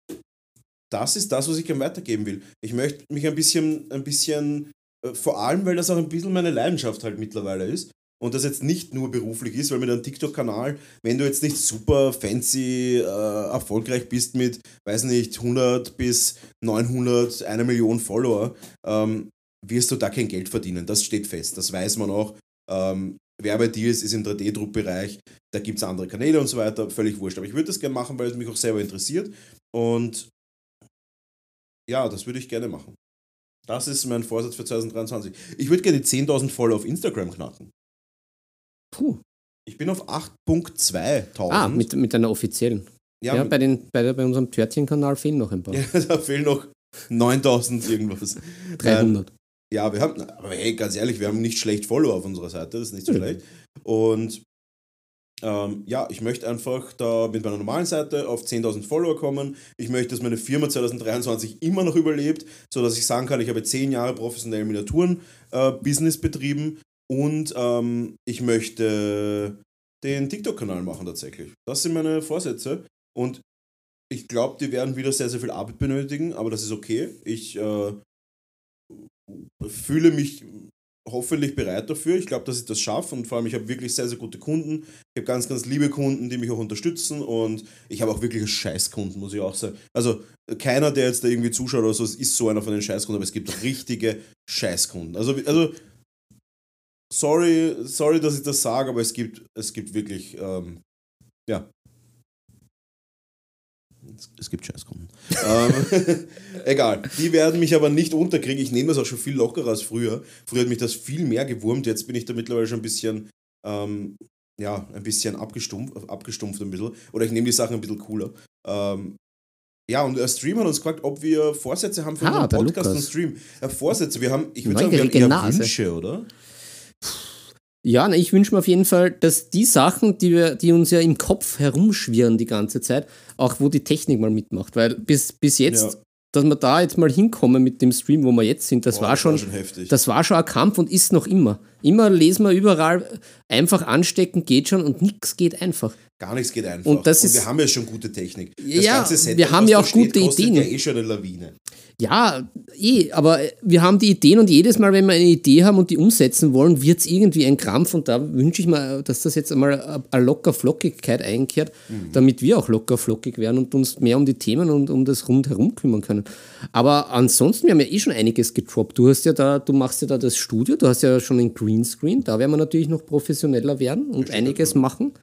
das ist das, was ich gerne weitergeben will. Ich möchte mich ein bisschen, ein bisschen, äh, vor allem, weil das auch ein bisschen meine Leidenschaft halt mittlerweile ist. Und das jetzt nicht nur beruflich ist, weil mit einem TikTok-Kanal, wenn du jetzt nicht super fancy äh, erfolgreich bist mit, weiß nicht, 100 bis 900, eine Million Follower, ähm, wirst du da kein Geld verdienen. Das steht fest. Das weiß man auch. Ähm, Werbedeals ist im 3D-Druckbereich, da gibt es andere Kanäle und so weiter, völlig wurscht. Aber ich würde das gerne machen, weil es mich auch selber interessiert. Und ja, das würde ich gerne machen. Das ist mein Vorsatz für 2023. Ich würde gerne 10.000 Follower auf Instagram knacken. Puh. Ich bin auf 8.2.000. Ah, mit, mit einer offiziellen. ja, Ja, bei, den, bei, bei unserem Törtchen-Kanal fehlen noch ein paar. (laughs) ja, da fehlen noch 9.000 irgendwas. (laughs) 300. Ja, wir haben, aber hey, ganz ehrlich, wir haben nicht schlecht Follower auf unserer Seite, das ist nicht so Ja. schlecht. Und ähm, ja, ich möchte einfach da mit meiner normalen Seite auf 10.000 Follower kommen. Ich möchte, dass meine Firma 2023 immer noch überlebt, sodass ich sagen kann, ich habe 10 Jahre professionell Miniaturen-Business betrieben und ähm, ich möchte den TikTok-Kanal machen tatsächlich. Das sind meine Vorsätze und ich glaube, die werden wieder sehr, sehr viel Arbeit benötigen, aber das ist okay. Ich äh, fühle mich hoffentlich bereit dafür. Ich glaube, dass ich das schaffe und vor allem, ich habe wirklich sehr, sehr gute Kunden. Ich habe ganz, ganz liebe Kunden, die mich auch unterstützen und ich habe auch wirklich Scheißkunden, muss ich auch sagen. Also keiner, der jetzt da irgendwie zuschaut oder so, ist so einer von den Scheißkunden, aber es gibt richtige Scheißkunden. Also, also sorry, sorry, dass ich das sage, aber es gibt, es gibt wirklich, ähm, ja. Es, gibt Scheißkunden. (laughs) ähm, egal. Die werden mich aber nicht unterkriegen. Ich nehme das auch schon viel lockerer als früher. Früher hat mich das viel mehr gewurmt. Jetzt bin ich da mittlerweile schon ein bisschen, ähm, ja, ein bisschen abgestumpft, abgestumpft ein bisschen. Oder ich nehme die Sachen ein bisschen cooler. Ähm, ja, und der Stream hat uns gefragt, ob wir Vorsätze haben für Ah, unseren Podcast und Lukas. Stream. Ja, Vorsätze, wir haben, ich würde sagen, wir haben eher Nase. Wünsche, oder? Ja, na, ich wünsche mir auf jeden Fall, dass die Sachen, die, wir, die uns ja im Kopf herumschwirren die ganze Zeit, auch wo die Technik mal mitmacht. Weil bis, bis jetzt, Ja. dass wir da jetzt mal hinkommen mit dem Stream, wo wir jetzt sind, das, Boah, war, schon, heftig. das war schon ein Kampf und ist noch immer. Immer lesen wir überall, einfach anstecken geht schon und nichts geht einfach. Gar nichts geht einfach. Und das ist- wir haben ja schon gute Technik. Das Ja, Setup, wir haben ja auch gute kostet Ideen. ja eh schon eine Lawine. Ja, eh, aber wir haben die Ideen und jedes Mal, wenn wir eine Idee haben und die umsetzen wollen, wird es irgendwie ein Krampf und da wünsche ich mir, dass das jetzt einmal eine locker Flockigkeit einkehrt, damit wir auch locker flockig werden und uns mehr um die Themen und um das rundherum kümmern können. Aber ansonsten, wir haben ja eh schon einiges gedroppt. Du hast ja da, du machst ja da das Studio, du hast ja schon ein Greenscreen, da werden wir natürlich noch professioneller werden und einiges machen.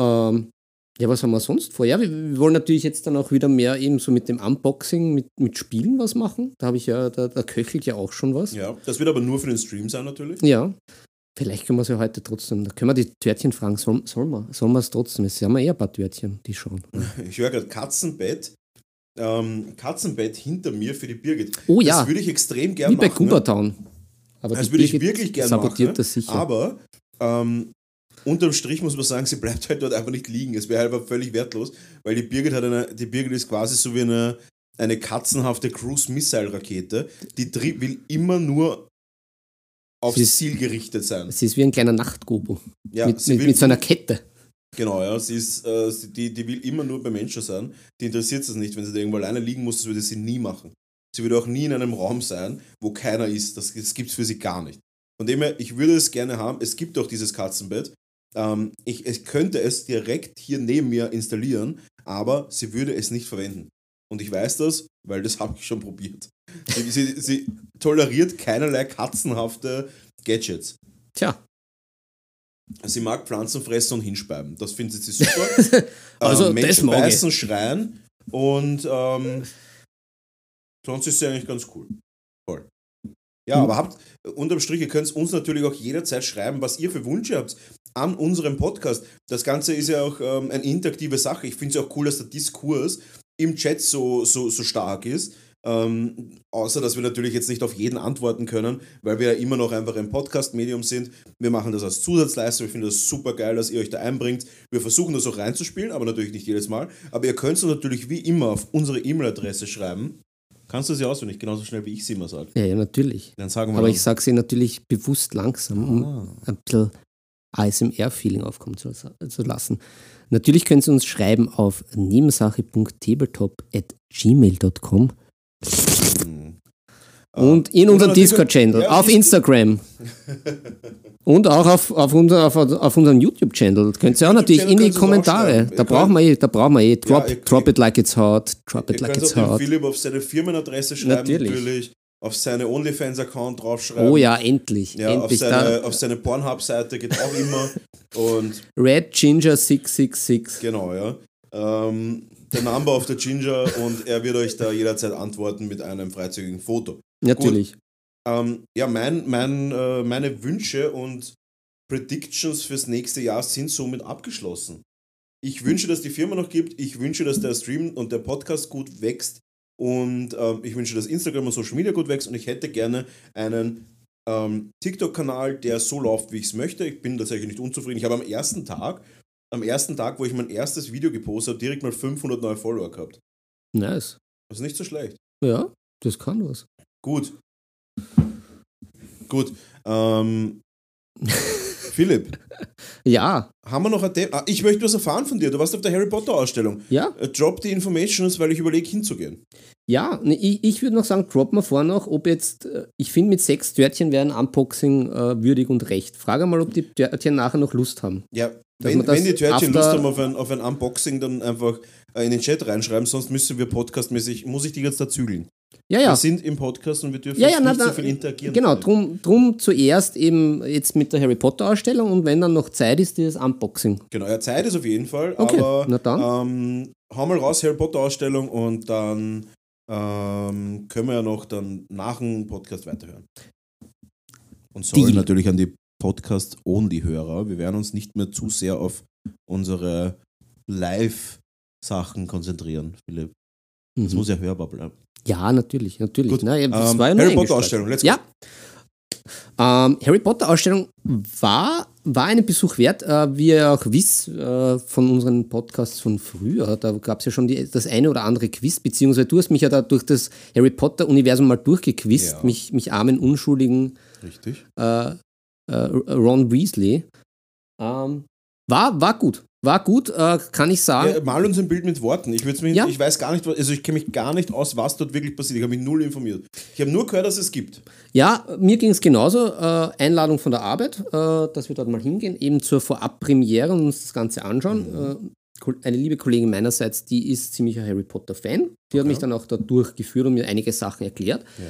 Ähm, ja, was haben wir sonst vor? Ja, wir, wir wollen natürlich jetzt dann auch wieder mehr eben so mit dem Unboxing, mit, mit Spielen was machen. Da habe ich ja, da, da köchelt ja auch schon was. Ja, das wird aber nur für den Stream sein natürlich. Ja. Vielleicht können wir es ja heute trotzdem. Da können wir die Törtchen fragen, soll, soll man soll es trotzdem? Es haben wir eher ein paar Törtchen, die schauen. (laughs) Ich höre gerade Katzenbett. Ähm, Katzenbett hinter mir für die Birgit. Oh Das ja, würde ich extrem gerne wie bei machen. ne? Aber Das würde ich wirklich gerne sabotiert machen. das sicher. Aber ähm, unterm Strich muss man sagen, sie bleibt halt dort einfach nicht liegen. Es wäre halt völlig wertlos, weil die Birgit hat eine, die Birgit ist quasi so wie eine, eine katzenhafte Cruise-Missile-Rakete. Die will immer nur aufs ist- Ziel gerichtet sein. Sie ist wie ein kleiner Nachtgobo. Ja, mit, mit, will mit so einer Kette. Genau, ja. Sie ist, äh, die, die will immer nur bei Menschen sein. Die interessiert es nicht. Wenn sie da irgendwo alleine liegen muss, das würde sie nie machen. Sie würde auch nie in einem Raum sein, wo keiner ist. Das, das gibt es für sie gar nicht. Von dem her, ich würde es gerne haben. Es gibt auch dieses Katzenbett. Ähm, ich, ich könnte es direkt hier neben mir installieren, aber sie würde es nicht verwenden. Und ich weiß das, weil das (laughs) habe ich schon probiert. Sie, sie, sie toleriert keinerlei katzenhafte Gadgets. Tja, Sie mag Pflanzen fressen und hinspeiben. Das findet sie super. (laughs) Also, ähm, Menschen beißen, schreien und ähm, sonst ist sie eigentlich ganz cool. Voll. Ja, Hm. aber habt, unterm Strich, ihr könnt uns natürlich auch jederzeit schreiben, was ihr für Wünsche habt an unserem Podcast. Das Ganze ist ja auch ähm, eine interaktive Sache. Ich finde es auch cool, dass der Diskurs im Chat so, so, so stark ist. Ähm, außer, dass wir natürlich jetzt nicht auf jeden antworten können, weil wir ja immer noch einfach ein Podcast-Medium sind. Wir machen das als Zusatzleistung. Ich finde das super geil, dass ihr euch da einbringt. Wir versuchen das auch reinzuspielen, aber natürlich nicht jedes Mal. Aber ihr könnt es uns natürlich wie immer auf unsere E-Mail-Adresse schreiben. Kannst du sie auswendig, genauso schnell wie ich sie immer sage. ja, ja, natürlich. Dann sagen wir Aber dann- ich sage sie natürlich bewusst langsam, um Ah. ein bisschen ASMR-Feeling aufkommen zu, zu lassen. Natürlich können Sie uns schreiben auf nebensache.tabletop.gmail.com. und in Oder unserem Discord-Channel, Ja, auf Instagram (laughs) und auch auf, auf, unser, auf, auf unserem YouTube-Channel. Könnt ihr auch natürlich in die Kommentare. Da brauchen wir eh, da brauchen wir eh. Drop, ihr- drop it like it's hot, drop it like it's hot. Philipp auf seine Firmenadresse schreiben, Natürlich. natürlich. auf seine OnlyFans-Account draufschreiben. Oh ja, endlich. Ja, endlich. auf seine, auf seine Pornhub-Seite geht auch immer. (laughs) Und Red Ginger 666. genau, ja. Ähm, der Number of the Ginger und er wird euch da jederzeit antworten mit einem freizügigen Foto. Natürlich. Ähm, ja, mein, mein, äh, meine Wünsche und Predictions fürs nächste Jahr sind somit abgeschlossen. Ich wünsche, dass die Firma noch gibt. Ich wünsche, dass der Stream und der Podcast gut wächst. Und ähm, ich wünsche, dass Instagram und Social Media gut wächst. Und ich hätte gerne einen ähm, TikTok-Kanal, der so läuft, wie ich es möchte. Ich bin tatsächlich nicht unzufrieden. Ich habe am ersten Tag, am ersten Tag, wo ich mein erstes Video gepostet habe, direkt mal 500 neue Follower gehabt. Nice. Das ist nicht so schlecht. Ja, das kann was. Gut. Gut. Ähm, (laughs) Philipp, (laughs) Ja, haben wir noch ein Thema? Ah, ich möchte was erfahren von dir. Du warst auf der Harry Potter Ausstellung. ja, Äh, Drop die Informations, weil ich überlege hinzugehen. ja. Ne, ich ich würde noch sagen, drop mal vor noch, ob jetzt, äh, ich finde mit sechs Törtchen wäre ein Unboxing äh, würdig und recht. Frage mal, ob die Törtchen nachher noch Lust haben. Ja, wenn, wenn die Törtchen Lust haben auf ein, auf ein Unboxing, dann einfach äh, in den Chat reinschreiben, sonst müssen wir podcastmäßig, muss ich die jetzt da zügeln. Ja, ja. Wir sind im Podcast und wir dürfen Ja, ja, jetzt na, nicht so viel interagieren. Genau, drum, drum zuerst eben jetzt mit der Harry Potter Ausstellung und wenn dann noch Zeit ist, dieses Unboxing. Genau, ja, Zeit ist auf jeden Fall, Okay, aber na dann. Ähm, hau mal raus, Harry Potter Ausstellung und dann ähm, können wir ja noch dann nach dem Podcast weiterhören. Und sorry Deal. natürlich an die Podcast-Only-Hörer. Wir werden uns nicht mehr zu sehr auf unsere Live-Sachen konzentrieren, Philipp. Das Mhm. muss ja hörbar bleiben. Ja, natürlich, natürlich. Gut, Na, ja, das ähm, war ja Harry Potter. Ausstellung, let's go. Ja. Ähm, Harry Potter Ausstellung war, war einen Besuch wert. Äh, wie ihr auch wisst äh, von unseren Podcasts von früher, da gab es ja schon die, das eine oder andere Quiz, beziehungsweise du hast mich ja da durch das Harry Potter Universum mal durchgequizt, Ja. mich, mich armen, unschuldigen Richtig. äh, äh, Ron Weasley. Ähm, war, war gut. War gut, äh, kann ich sagen. Ja, mal uns ein Bild mit Worten. Ich, mir, Ja. ich weiß gar nicht, also ich kenne mich gar nicht aus, was dort wirklich passiert. Ich habe mich null informiert. Ich habe nur gehört, dass es gibt. Ja, mir ging es genauso. Äh, Einladung von der Arbeit, äh, dass wir dort mal hingehen, eben zur Vorab-Premiere und uns das Ganze anschauen. Äh, Ko- eine liebe Kollegin meinerseits, die ist ziemlicher Harry Potter-Fan. Die hat Okay. mich dann auch da durchgeführt und mir einige Sachen erklärt. Ja.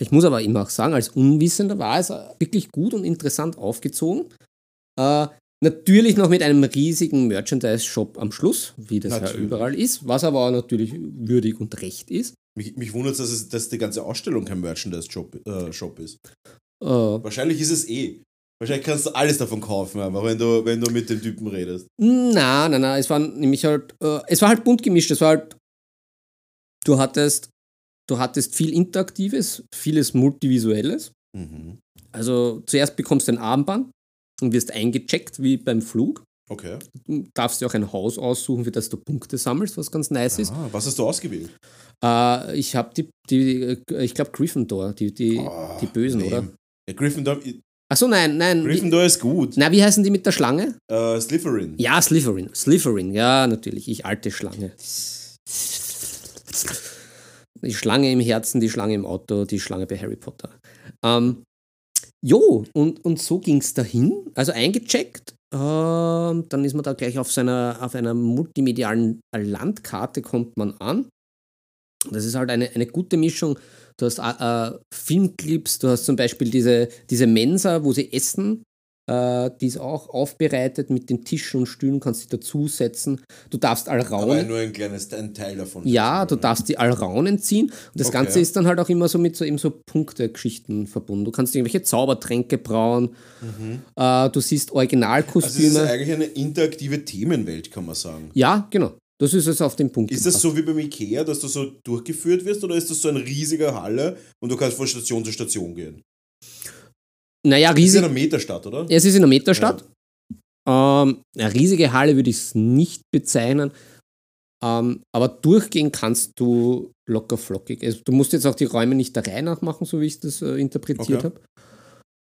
Ich muss aber immer auch sagen, als Unwissender war es wirklich gut und interessant aufgezogen. Äh, natürlich noch mit einem riesigen Merchandise-Shop am Schluss, wie das ja Natürlich. überall ist, was aber auch natürlich würdig und recht ist. Mich, mich wundert es, dass, es, dass die ganze Ausstellung kein Merchandise-Shop äh, Shop ist. Äh, Wahrscheinlich ist es eh. Wahrscheinlich kannst du alles davon kaufen, einfach wenn du, wenn du mit dem Typen redest. Na, na, na, es war nämlich halt, äh, es war halt bunt gemischt. Es war halt, du hattest, du hattest viel Interaktives, vieles Multivisuelles. Mhm. Also zuerst bekommst du ein Armband und wirst eingecheckt wie beim Flug. Okay. Du darfst dir auch ein Haus aussuchen, für das du Punkte sammelst, was ganz nice ist. Ah, was hast du ausgewählt? Äh, ich habe die, die, ich glaube Gryffindor, die, die, Ah, die Bösen, lame. oder? Ja, Gryffindor, Achso, nein, nein. Wie, Gryffindor ist gut. na, wie heißen die mit der Schlange? Äh, Slytherin. Ja, Slytherin. Slytherin, ja, natürlich. Ich alte Schlange. Die Schlange im Herzen, die Schlange im Auto, die Schlange bei Harry Potter. Ähm, jo, und, und so ging es dahin. Also eingecheckt. Ähm, dann ist man da gleich auf, seiner, auf einer multimedialen Landkarte kommt man an. Das ist halt eine, eine gute Mischung. Du hast äh, äh, Filmclips, du hast zum Beispiel diese, diese Mensa, wo sie essen. Äh, die ist auch aufbereitet mit den Tischen und Stühlen, kannst dich dazusetzen. Du darfst Aber Alraunen. nur ein kleines ein Teil davon. Ja, du darfst die Alraunen ziehen. Und das Okay. Ganze ist dann halt auch immer so mit so, eben so Punktegeschichten verbunden. Du kannst irgendwelche Zaubertränke brauen. Äh, du siehst Mhm. Also es ist Originalkostüme. eigentlich eine interaktive Themenwelt, kann man sagen. ja, genau. Das ist es auf den Punkt. Ist das so wie beim Ikea, dass du so durchgeführt wirst oder ist das so eine riesige Halle und du kannst von Station zu Station gehen? Naja, Das ist ja riesig. eine Meterstadt, oder? Es ist in der Meterstadt. Ähm, eine riesige Halle würde ich es nicht bezeichnen. Ähm, aber durchgehen kannst du locker flockig. Also, du musst jetzt auch die Räume nicht der Reihe nach machen, so wie ich das äh, interpretiert Okay.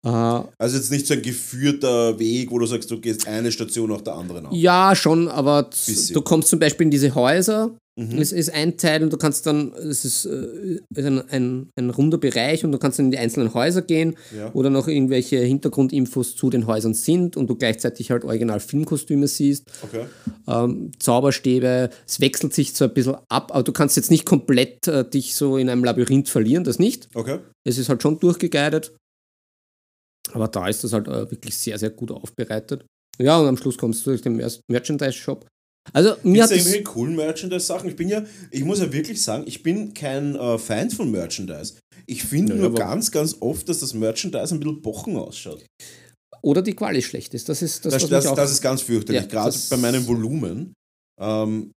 habe. Äh, Also jetzt nicht so ein geführter Weg, wo du sagst, du gehst eine Station nach der anderen auf. Ja, schon, aber du kommst zum Beispiel in diese Häuser Mhm. Es ist ein Teil und du kannst dann, es ist, äh, ein, ein, ein runder Bereich und du kannst dann in die einzelnen Häuser gehen, Ja. dann noch irgendwelche Hintergrundinfos zu den Häusern sind und du gleichzeitig halt original Filmkostüme siehst, Okay. ähm, Zauberstäbe, es wechselt sich so ein bisschen ab, aber du kannst jetzt nicht komplett äh, dich so in einem Labyrinth verlieren, das nicht. Okay. Es ist halt schon durchgeguidet. Aber da ist das halt äh, wirklich sehr, sehr gut aufbereitet. Ja, und am Schluss kommst du durch den Mer Merchandise-Shop. Also, mir Gibt hat irgendwelche coolen Merchandise-Sachen? Ich bin ja, ich muss ja wirklich sagen, ich bin kein äh, Fan von Merchandise. Ich finde Ja, nur ganz, ganz oft, dass das Merchandise ein bisschen bochen ausschaut. oder die Quali schlecht ist. Das ist das, Das, das, das ist ganz fürchterlich, Ja, gerade bei meinem Volumen. Ähm,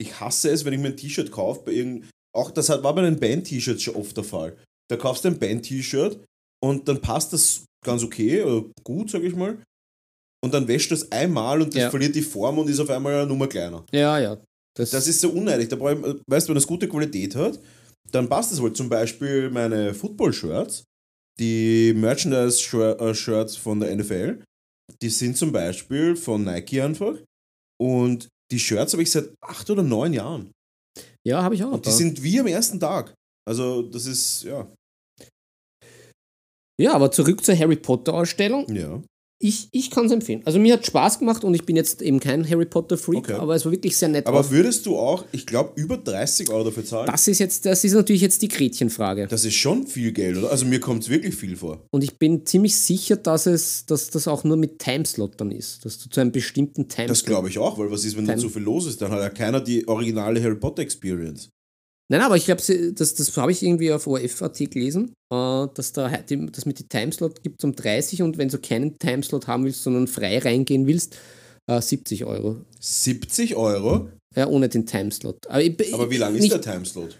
ich hasse es, wenn ich mir ein T-Shirt kaufe, bei irgend, auch das hat, war bei den Band-T-Shirts schon oft der Fall. Da kaufst du ein Band-T-Shirt und dann passt das ganz okay, oder gut, sag ich mal. Und dann wäscht das einmal und das Ja. verliert die Form und ist auf einmal eine Nummer kleiner. Ja, ja. Das, Das ist so unnötig. Da ich, weißt du, wenn das gute Qualität hat, dann passt es wohl. Zum Beispiel meine Football-Shirts, die Merchandise-Shirts von der NFL, die sind zum Beispiel von Nike einfach. Und die Shirts habe ich seit acht oder neun Jahren. ja, habe ich auch. Und die sind wie am ersten Tag. Also, das ist, ja. ja, aber zurück zur Harry Potter-Ausstellung. Ja. Ich, ich kann es empfehlen. Also mir hat Spaß gemacht und ich bin jetzt eben kein Harry Potter-Freak, Okay. aber es war wirklich sehr nett. Aber auf- würdest du auch, ich glaube, über 30 Euro dafür zahlen? das ist jetzt, das ist natürlich jetzt die Gretchenfrage. Das ist schon viel Geld, oder? Also, mir kommt es wirklich viel vor. Und ich bin ziemlich sicher, dass es, dass das auch nur mit Timeslot dann ist. Dass du zu einem bestimmten Timeslot. Das glaube ich auch, weil was ist, wenn da zu viel los ist? Dann hat ja keiner die originale Harry Potter Experience. Nein, aber ich glaube, das, das habe ich irgendwie auf ORF.at gelesen, äh, dass da die- das mit dem Timeslot gibt um 30 und wenn du keinen Timeslot haben willst, sondern frei reingehen willst, äh, 70 Euro. 70 Euro? Ja, ohne den Timeslot. Aber, ich, Aber wie lang ist nicht, der Timeslot?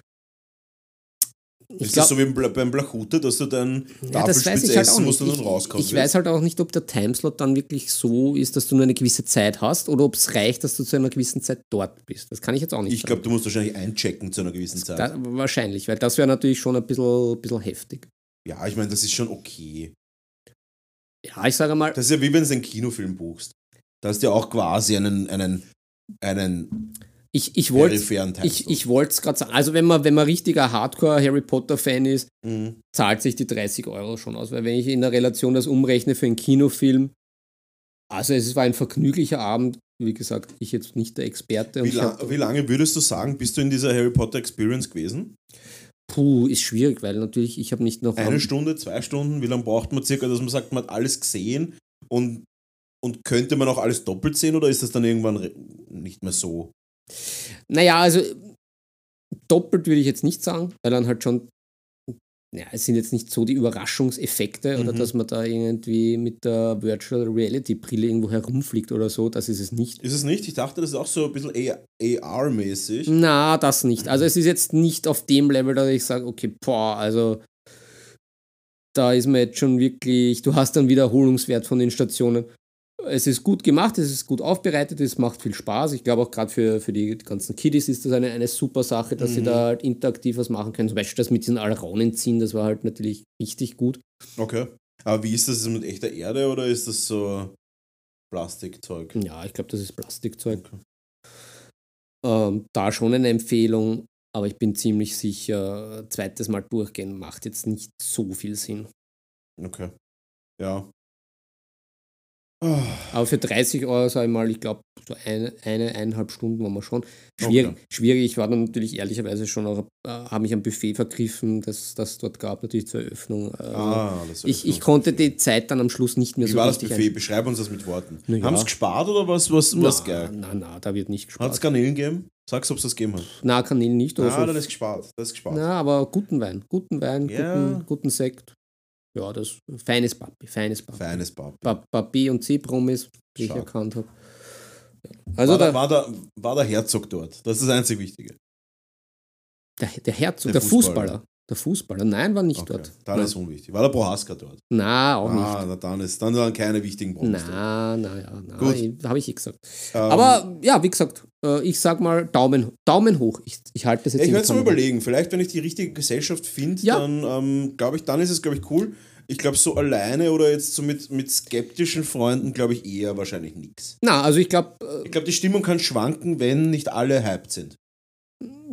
Ich ist das so wie beim, Blachute, dass du dann ja, das weiß ich halt essen musst und dann Ich, rauskommst? ich weiß halt auch nicht, ob der Timeslot dann wirklich so ist, dass du nur eine gewisse Zeit hast oder ob es reicht, dass du zu einer gewissen Zeit dort bist. Das kann ich jetzt auch nicht ich glaube, du musst wahrscheinlich einchecken zu einer gewissen Zeit. Da, wahrscheinlich, weil das wäre natürlich schon ein bisschen, bisschen heftig. ja, ich meine, das ist schon okay. Ja, ich sage mal, Das ist ja wie wenn du einen Kinofilm buchst. Da hast du ja auch quasi einen, einen, einen ich, ich wollte ich, ich wollte es gerade sagen. Also, wenn man, wenn man richtiger Hardcore-Harry Potter-Fan ist, Mhm. zahlt sich die 30 Euro schon aus. Weil, wenn ich in der Relation das umrechne für einen Kinofilm, also es war ein vergnüglicher Abend. Wie gesagt, ich jetzt nicht der Experte. Wie, la hab, wie lange würdest du sagen, bist du in dieser Harry Potter Experience gewesen? puh, ist schwierig, weil natürlich, ich habe nicht noch. Eine Stunde, zwei Stunden? Wie lange braucht man circa, dass man sagt, man hat alles gesehen und, und könnte man auch alles doppelt sehen oder ist das dann irgendwann nicht mehr so? Naja, also doppelt würde ich jetzt nicht sagen, weil dann halt schon, ja, es sind jetzt nicht so die Überraschungseffekte oder Mhm. dass man da irgendwie mit der Virtual Reality Brille irgendwo herumfliegt oder so, das ist es nicht. Ist es nicht? Ich dachte, das ist auch so ein bisschen AR-mäßig. Na, das nicht. Also es ist jetzt nicht auf dem Level, dass ich sage, okay, boah, also da ist man jetzt schon wirklich, du hast einen Wiederholungswert von den Stationen. Es ist gut gemacht, es ist gut aufbereitet, es macht viel Spaß. Ich glaube auch gerade für, für die ganzen Kiddies ist das eine, eine super Sache, dass sie Mhm. da halt interaktiv was machen können. Zum Beispiel das mit diesen Alraunen ziehen, das war halt natürlich richtig gut. Okay. Aber wie ist das? Ist das mit echter Erde oder ist das so Plastikzeug? Ja, ich glaube, das ist Plastikzeug. Ähm, da schon eine Empfehlung, aber ich bin ziemlich sicher, zweites Mal durchgehen macht jetzt nicht so viel Sinn. Okay. Ja. Aber für 30 Euro, sag ich mal, ich glaube, so eine, eine, eineinhalb Stunden waren wir schon. Schwierig, Okay. schwierig. Ich war dann natürlich ehrlicherweise schon auch, äh, habe mich am Buffet vergriffen, das das dort gab, natürlich zur Eröffnung. Äh, Ah, das ich, ich konnte die Zeit dann am Schluss nicht mehr Wie so war das Buffet? Beschreib uns das mit Worten. Ja. Haben sie gespart oder was, was, was na, geil? Na, na, da wird nicht Hat es gespart. Garnelen gegeben? Sag's, ob es das gegeben hat. Na, Kanälen nicht. Oder Ah, so. das ist gespart. Das ist gespart. Na, aber guten Wein. Guten Wein, Ja. guten, guten Sekt. Ja, das feines Papi, feines Papi. Feines Papi. Pa Papi und C-Promis, die ich erkannt habe. Also war, der, da, war, da, war der Herzog dort? Das ist das einzig Wichtige. der, der Herzog, der der, Fußballer. Fußballer. Der Fußballer, nein, war nicht Okay. dort. Dann Na. ist unwichtig. War der Prohaska dort? Na, auch Ah, na, dann ist dann waren keine wichtigen nicht. Bronze. Na, na ja, na, habe ich eh gesagt. Ähm, Aber ja, wie gesagt, äh, ich sag mal Daumen, Daumen hoch. Ich, ich halte das jetzt ich werde es mal überlegen. Vielleicht, wenn ich die richtige Gesellschaft finde, Ja. dann ähm, glaube ich, dann ist es, glaube ich, cool. Ich glaube, so alleine oder jetzt so mit, mit skeptischen Freunden, glaube ich, eher wahrscheinlich nichts. Na, also ich glaube, Ich glaube, die Stimmung kann schwanken, wenn nicht alle hyped sind.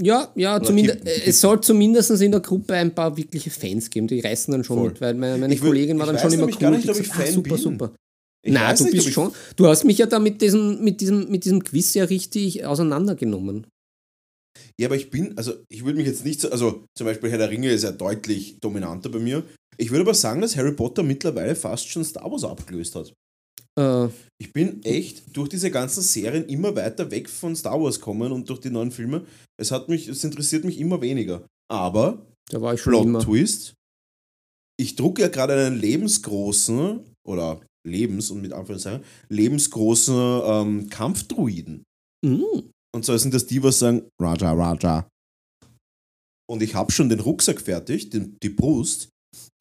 Ja, ja, Oder zumindest, kippen. es soll zumindest in der Gruppe ein paar wirkliche Fans geben, die reißen dann schon Voll. mit, weil meine, meine will- Kollegin war dann schon immer cool. gar nicht, ob ich gesagt, ah, Fan super, bin. super. Ich Nein, du nicht, bist schon. Du hast mich ja da mit diesem, mit diesem, mit diesem Quiz ja richtig auseinandergenommen. Ja, aber ich bin, also ich würde mich jetzt nicht so, also zum Beispiel Herr der Ringe ist ja deutlich dominanter bei mir. Ich würde aber sagen, dass Harry Potter mittlerweile fast schon Star Wars abgelöst hat. Äh, Ich bin echt durch diese ganzen Serien immer weiter weg von Star Wars kommen und durch die neuen Filme. Es hat mich, es interessiert mich immer weniger. Aber da war ich schon Plot immer. Twist. Ich drucke ja gerade einen lebensgroßen oder Lebens und mit Anführungszeichen lebensgroßen ähm, Kampfdruiden. Mm. Und zwar sind das die, was sagen, Raja, Raja. Und ich habe schon den Rucksack fertig, den, die Brust,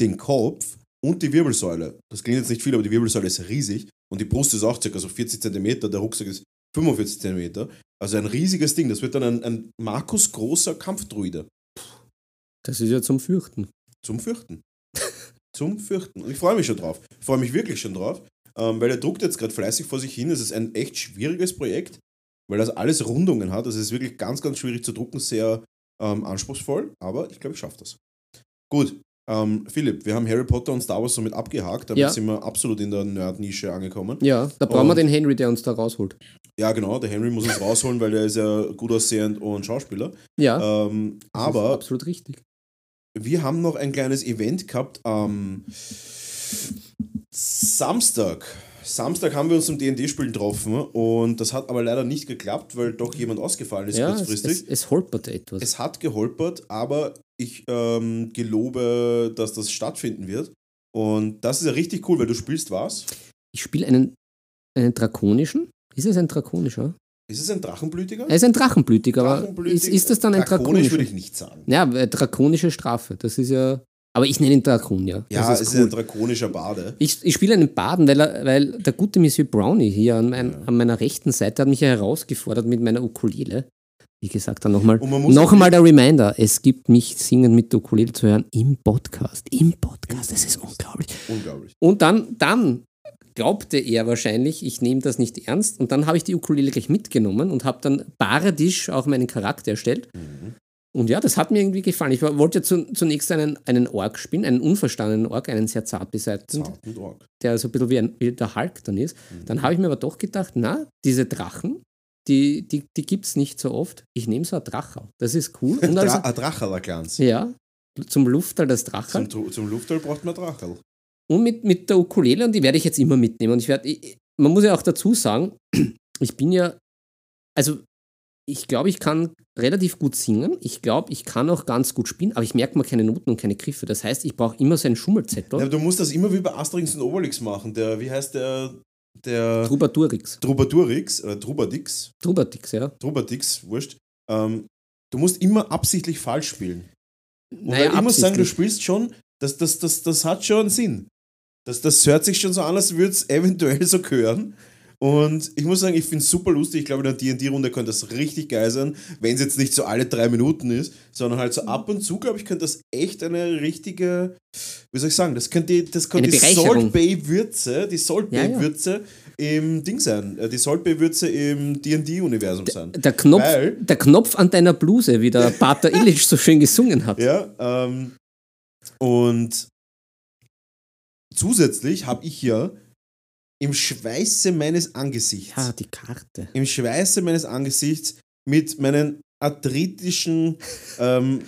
den Kopf und die Wirbelsäule. Das klingt jetzt nicht viel, aber die Wirbelsäule ist riesig. Und die Brust ist auch circa so 40 cm, der Rucksack ist 45 cm. Also ein riesiges Ding. Das wird dann ein, ein Markus großer Kampfdruide. Das ist ja zum Fürchten. Zum Fürchten. (laughs) Zum Fürchten. Und ich freue mich schon drauf. Ich freue mich wirklich schon drauf, ähm, weil er druckt jetzt gerade fleißig vor sich hin. Es ist ein echt schwieriges Projekt, weil das alles Rundungen hat. Also es ist wirklich ganz, ganz schwierig zu drucken, sehr ähm, anspruchsvoll, aber ich glaube, ich schaffe das. Gut, ähm, Philipp, wir haben Harry Potter und Star Wars somit abgehakt. Damit Ja. sind wir absolut in der Nerd-Nische angekommen. Ja, da brauchen wir Und- den Henry, der uns da rausholt. Ja, genau, der Henry muss uns rausholen, weil der ist ja gut aussehend und Schauspieler. Ja, Ähm, aber absolut richtig. wir haben noch ein kleines Event gehabt am Samstag. Samstag haben wir uns zum D&D-Spielen getroffen und das hat aber leider nicht geklappt, weil doch jemand ausgefallen ist Ja, es, kurzfristig. es, es holpert etwas. Es hat geholpert, aber ich ähm, gelobe, dass das stattfinden wird. Und das ist ja richtig cool, weil du spielst was? Ich spiele einen, einen drakonischen. Ist es ein drakonischer? Ist es ein Drachenblütiger? Er ist ein Drachenblütiger, aber Drachenblütig- ist, ist das dann ein Drakonisch drakonischer? würde ich nicht sagen. Ja, weil drakonische Strafe. Das ist ja. Aber ich nenne ihn Drakon, ja. Ja, das es ist ist cool. ein drakonischer Bade. Ich, ich spiele einen Baden, weil, er, weil der gute Monsieur Brownie hier an, mein, an meiner rechten Seite hat mich ja herausgefordert mit meiner Ukulele. Wie gesagt, dann nochmal. Noch der Reminder: Es gibt mich singend mit der Ukulele zu hören im Podcast. Im Podcast, das ist unglaublich. Unglaublich. Und dann, dann glaubte er wahrscheinlich, ich nehme das nicht ernst. Und dann habe ich die Ukulele gleich mitgenommen und habe dann paradisch auf meinen Charakter erstellt. Mhm. Und ja, das hat mir irgendwie gefallen. Ich wollte zunächst einen, einen Ork spielen, einen unverstandenen Ork, einen sehr zart Org. der so ein bisschen wie, ein, wie der Hulk dann ist. Mhm. Dann habe ich mir aber doch gedacht, na, diese Drachen, die, die, die gibt es nicht so oft. Ich nehme so ein Drache. Das ist cool. (laughs) Und also, ein Dracherl, ganz. ja, zum Luftal das Drache. Zum, zum Luftal braucht man Dracherl. Und mit, mit der Ukulele, und die werde ich jetzt immer mitnehmen. Und ich werde, man muss ja auch dazu sagen, (clears throat) ich bin ja, also ich glaube, ich kann relativ gut singen. Ich glaube, ich kann auch ganz gut spielen, aber ich merke mal keine Noten und keine Griffe. Das heißt, ich brauche immer so einen Schummelzettel. Ja, du musst das immer wie bei Asterix und Obelix machen. Der, wie heißt der? Der Troubadourix. Trubadurix oder Trubadix. Trubadix, ja. Trubadix, wurscht. Ähm, du musst immer absichtlich falsch spielen. Naja, ich muss sagen, du spielst schon, das, das, das, das hat schon Sinn. Das, das hört sich schon so an, als würde es eventuell so gehören. Und ich muss sagen, ich finde es super lustig. Ich glaube, in der D&D-Runde könnte das richtig geil sein, wenn es jetzt nicht so alle drei Minuten ist, sondern halt so ab und zu, glaube ich, könnte das echt eine richtige, wie soll ich sagen, das könnte, das könnte die. Salt Bay-Würze, die Salt Ja, ja. Bay-Würze im Ding sein, äh, die Salt Bay-Würze im D&D-Universum sein. Der Knopf, Weil- der Knopf an deiner Bluse, wie der Pater (laughs) Illich so schön gesungen hat. Ja, ähm, und zusätzlich habe ich ja im Schweiße meines Angesichts, Ja, die Karte. im Schweiße meines Angesichts mit meinen arthritischen, (laughs) ähm,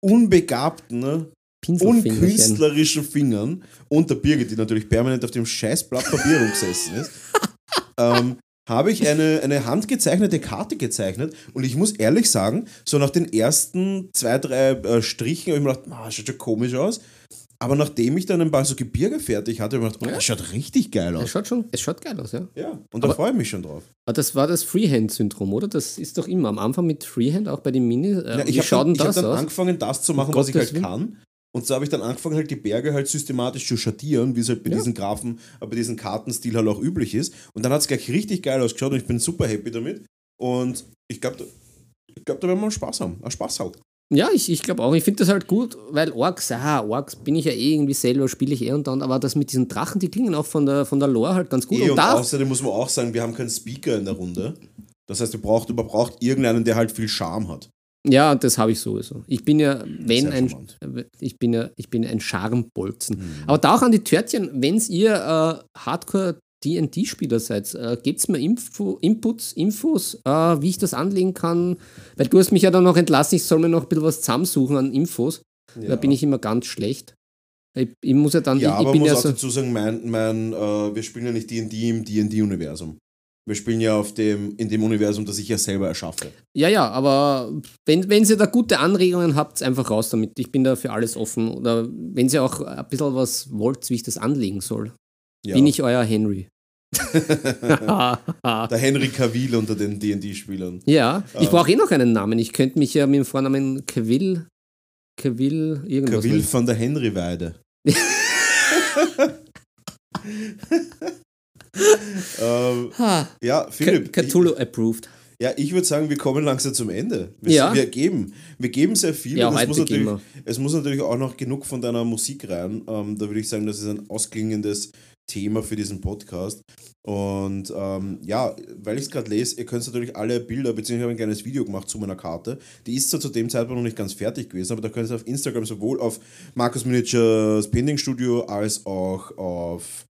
unbegabten, ne, unkünstlerischen Fingern und der Birgit, die natürlich permanent auf dem scheiß Blatt Papier rumgesessen ist, (laughs) ähm, habe ich eine, eine handgezeichnete Karte gezeichnet und ich muss ehrlich sagen, so nach den ersten zwei, drei äh, Strichen habe ich mir gedacht, ah, schaut schon komisch aus. Aber nachdem ich dann ein paar so Gebirge fertig hatte, habe ich mir gedacht, oh, das schaut richtig geil Es aus. schaut schon, es schaut geil aus, ja. Ja, und da freue ich mich schon drauf. Aber das war das Freehand-Syndrom, oder? Das ist doch immer am Anfang mit Freehand, auch bei den Mini. Äh, Ja, ich habe dann, ich hab dann angefangen, das zu machen, Um was ich halt Willen. kann. Und so habe ich dann angefangen, halt die Berge halt systematisch zu schattieren, wie es halt bei Ja. diesen Graphen, äh, bei diesem Kartenstil halt auch üblich ist. Und dann hat es gleich richtig geil ausgeschaut und ich bin super happy damit. Und ich glaube, ich glaub, da werden wir Spaß haben. Einen Spaß halt. Ja, ich, ich glaube auch. Ich finde das halt gut, weil Orks, ah, Orks bin ich ja eh irgendwie selber, spiele ich eh und dann, aber das mit diesen Drachen, die klingen auch von der, von der Lore halt ganz gut. Eh, und und da, außerdem muss man auch sagen, wir haben keinen Speaker in der Runde. Das heißt, du braucht, man braucht irgendeinen, der halt viel Charme hat. Ja, das habe ich sowieso. Ich bin ja, wenn Sehr ein, charmant. ich bin ja, ich bin ein Scharmbolzen. Mhm. Aber da auch an die Törtchen, wenn ihr äh, Hardcore D&D-Spieler seid, äh, gebt mir Info, Inputs, Infos, äh, wie ich das anlegen kann. Weil du hast mich ja dann noch entlassen, ich soll mir noch ein bisschen was zusammensuchen an Infos. Da bin ich immer ganz schlecht. Ich, ich muss ja dann, Ja, ich, ich aber bin muss ja auch so, dazu sagen, mein, mein, äh, wir spielen ja nicht D&D im D&D-Universum. Wir spielen ja auf dem, in dem Universum, das ich ja selber erschaffe. ja, ja, aber wenn, wenn ihr da gute Anregungen habt, einfach raus damit. Ich bin da für alles offen. Oder wenn ihr auch ein bisschen was wollt, wie ich das anlegen soll. Ja. Bin ich euer Henry. (laughs) Der Henry Cavill unter den D&D-Spielern. Ja, ich Ähm. brauche eh noch einen Namen. Ich könnte mich ja mit dem Vornamen Cavill, Cavill, irgendwas Cavill von der Henry-Weide. (laughs) ähm, Ha, ja, Philipp, Ca- Cthulhu approved. ich, ja, ich würde sagen, wir kommen langsam zum Ende. Wir, Ja. wir geben, wir geben sehr viel. Ja, es, muss es muss natürlich auch noch genug von deiner Musik rein. Ähm, da würde ich sagen, das ist ein ausklingendes Thema für diesen Podcast. Und ähm, ja, weil ich es gerade lese, ihr könnt natürlich alle Bilder, beziehungsweise ein kleines Video gemacht zu meiner Karte. Die ist zwar zu dem Zeitpunkt noch nicht ganz fertig gewesen, aber da könnt ihr auf Instagram sowohl auf Markus Miniatures Painting Studio als auch auf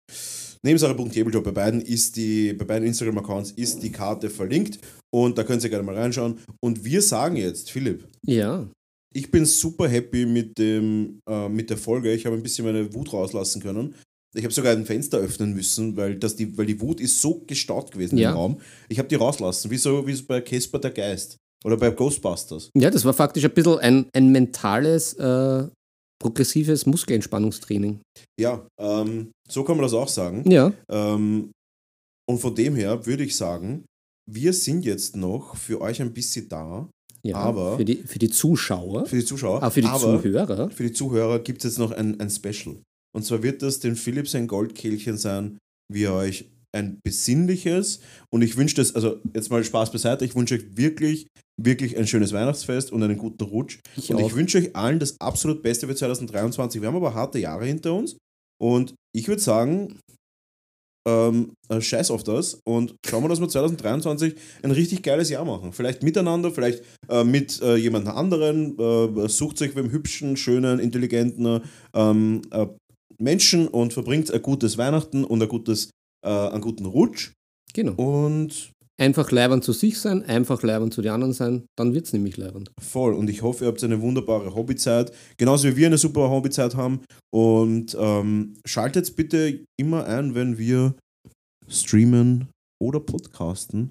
Nebensache.tabletop. Bei beiden ist die, bei beiden Instagram-Accounts ist die Karte verlinkt und da könnt ihr gerne mal reinschauen. Und wir sagen jetzt, Philipp, Ja, ich bin super happy mit, dem, äh, mit der Folge. Ich habe ein bisschen meine Wut rauslassen können. Ich habe sogar ein Fenster öffnen müssen, weil, das die, weil die Wut ist so gestaut gewesen Ja. im Raum. Ich habe die rauslassen, wie so wie so bei Casper der Geist oder bei Ghostbusters. ja, das war faktisch ein bisschen ein, ein mentales, äh, progressives Muskelentspannungstraining. Ja, ähm, so kann man das auch sagen. Ja, Ähm, und von dem her würde ich sagen, wir sind jetzt noch für euch ein bisschen da, ja Aber- für, die, für die Zuschauer, für die Zuschauer. auch für die Zuhörer. für die Zuhörer gibt es jetzt noch ein, ein Special. Und zwar wird das den Philipp sein Goldkehlchen sein, wie er euch ein besinnliches und ich wünsche das, also jetzt mal Spaß beiseite, ich wünsche euch wirklich, wirklich ein schönes Weihnachtsfest und einen guten Rutsch. Ich und auch. ich wünsche euch allen das absolut Beste für 2023. Wir haben aber harte Jahre hinter uns und ich würde sagen, ähm, äh, scheiß auf das und schauen wir, dass wir 2023 ein richtig geiles Jahr machen. Vielleicht miteinander, vielleicht äh, mit äh, jemand anderen. Äh, sucht euch beim hübschen, schönen, intelligenten ähm, äh, Menschen und verbringt ein gutes Weihnachten und ein gutes, äh, einen guten Rutsch. Genau. Und Einfach leibend zu sich sein, einfach leibend zu den anderen sein, dann wird es nämlich leibend. voll. Und ich hoffe, ihr habt eine wunderbare Hobbyzeit. Genauso wie wir eine super Hobbyzeit haben. Und ähm, schaltet bitte immer ein, wenn wir streamen oder podcasten.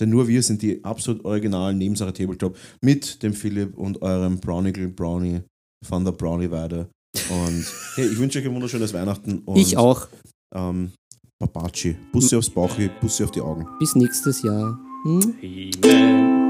Denn nur wir sind die absolut originalen Nebensache Tabletop mit dem Philipp und eurem Brownigle Brownie von der Brownie Weide. Und hey, ich wünsche euch ein wunderschönes Weihnachten. Und, ich auch. Ähm, Babaci. Bussi aufs Bauchi, Bussi auf die Augen. Bis nächstes Jahr. Hm? He-Man,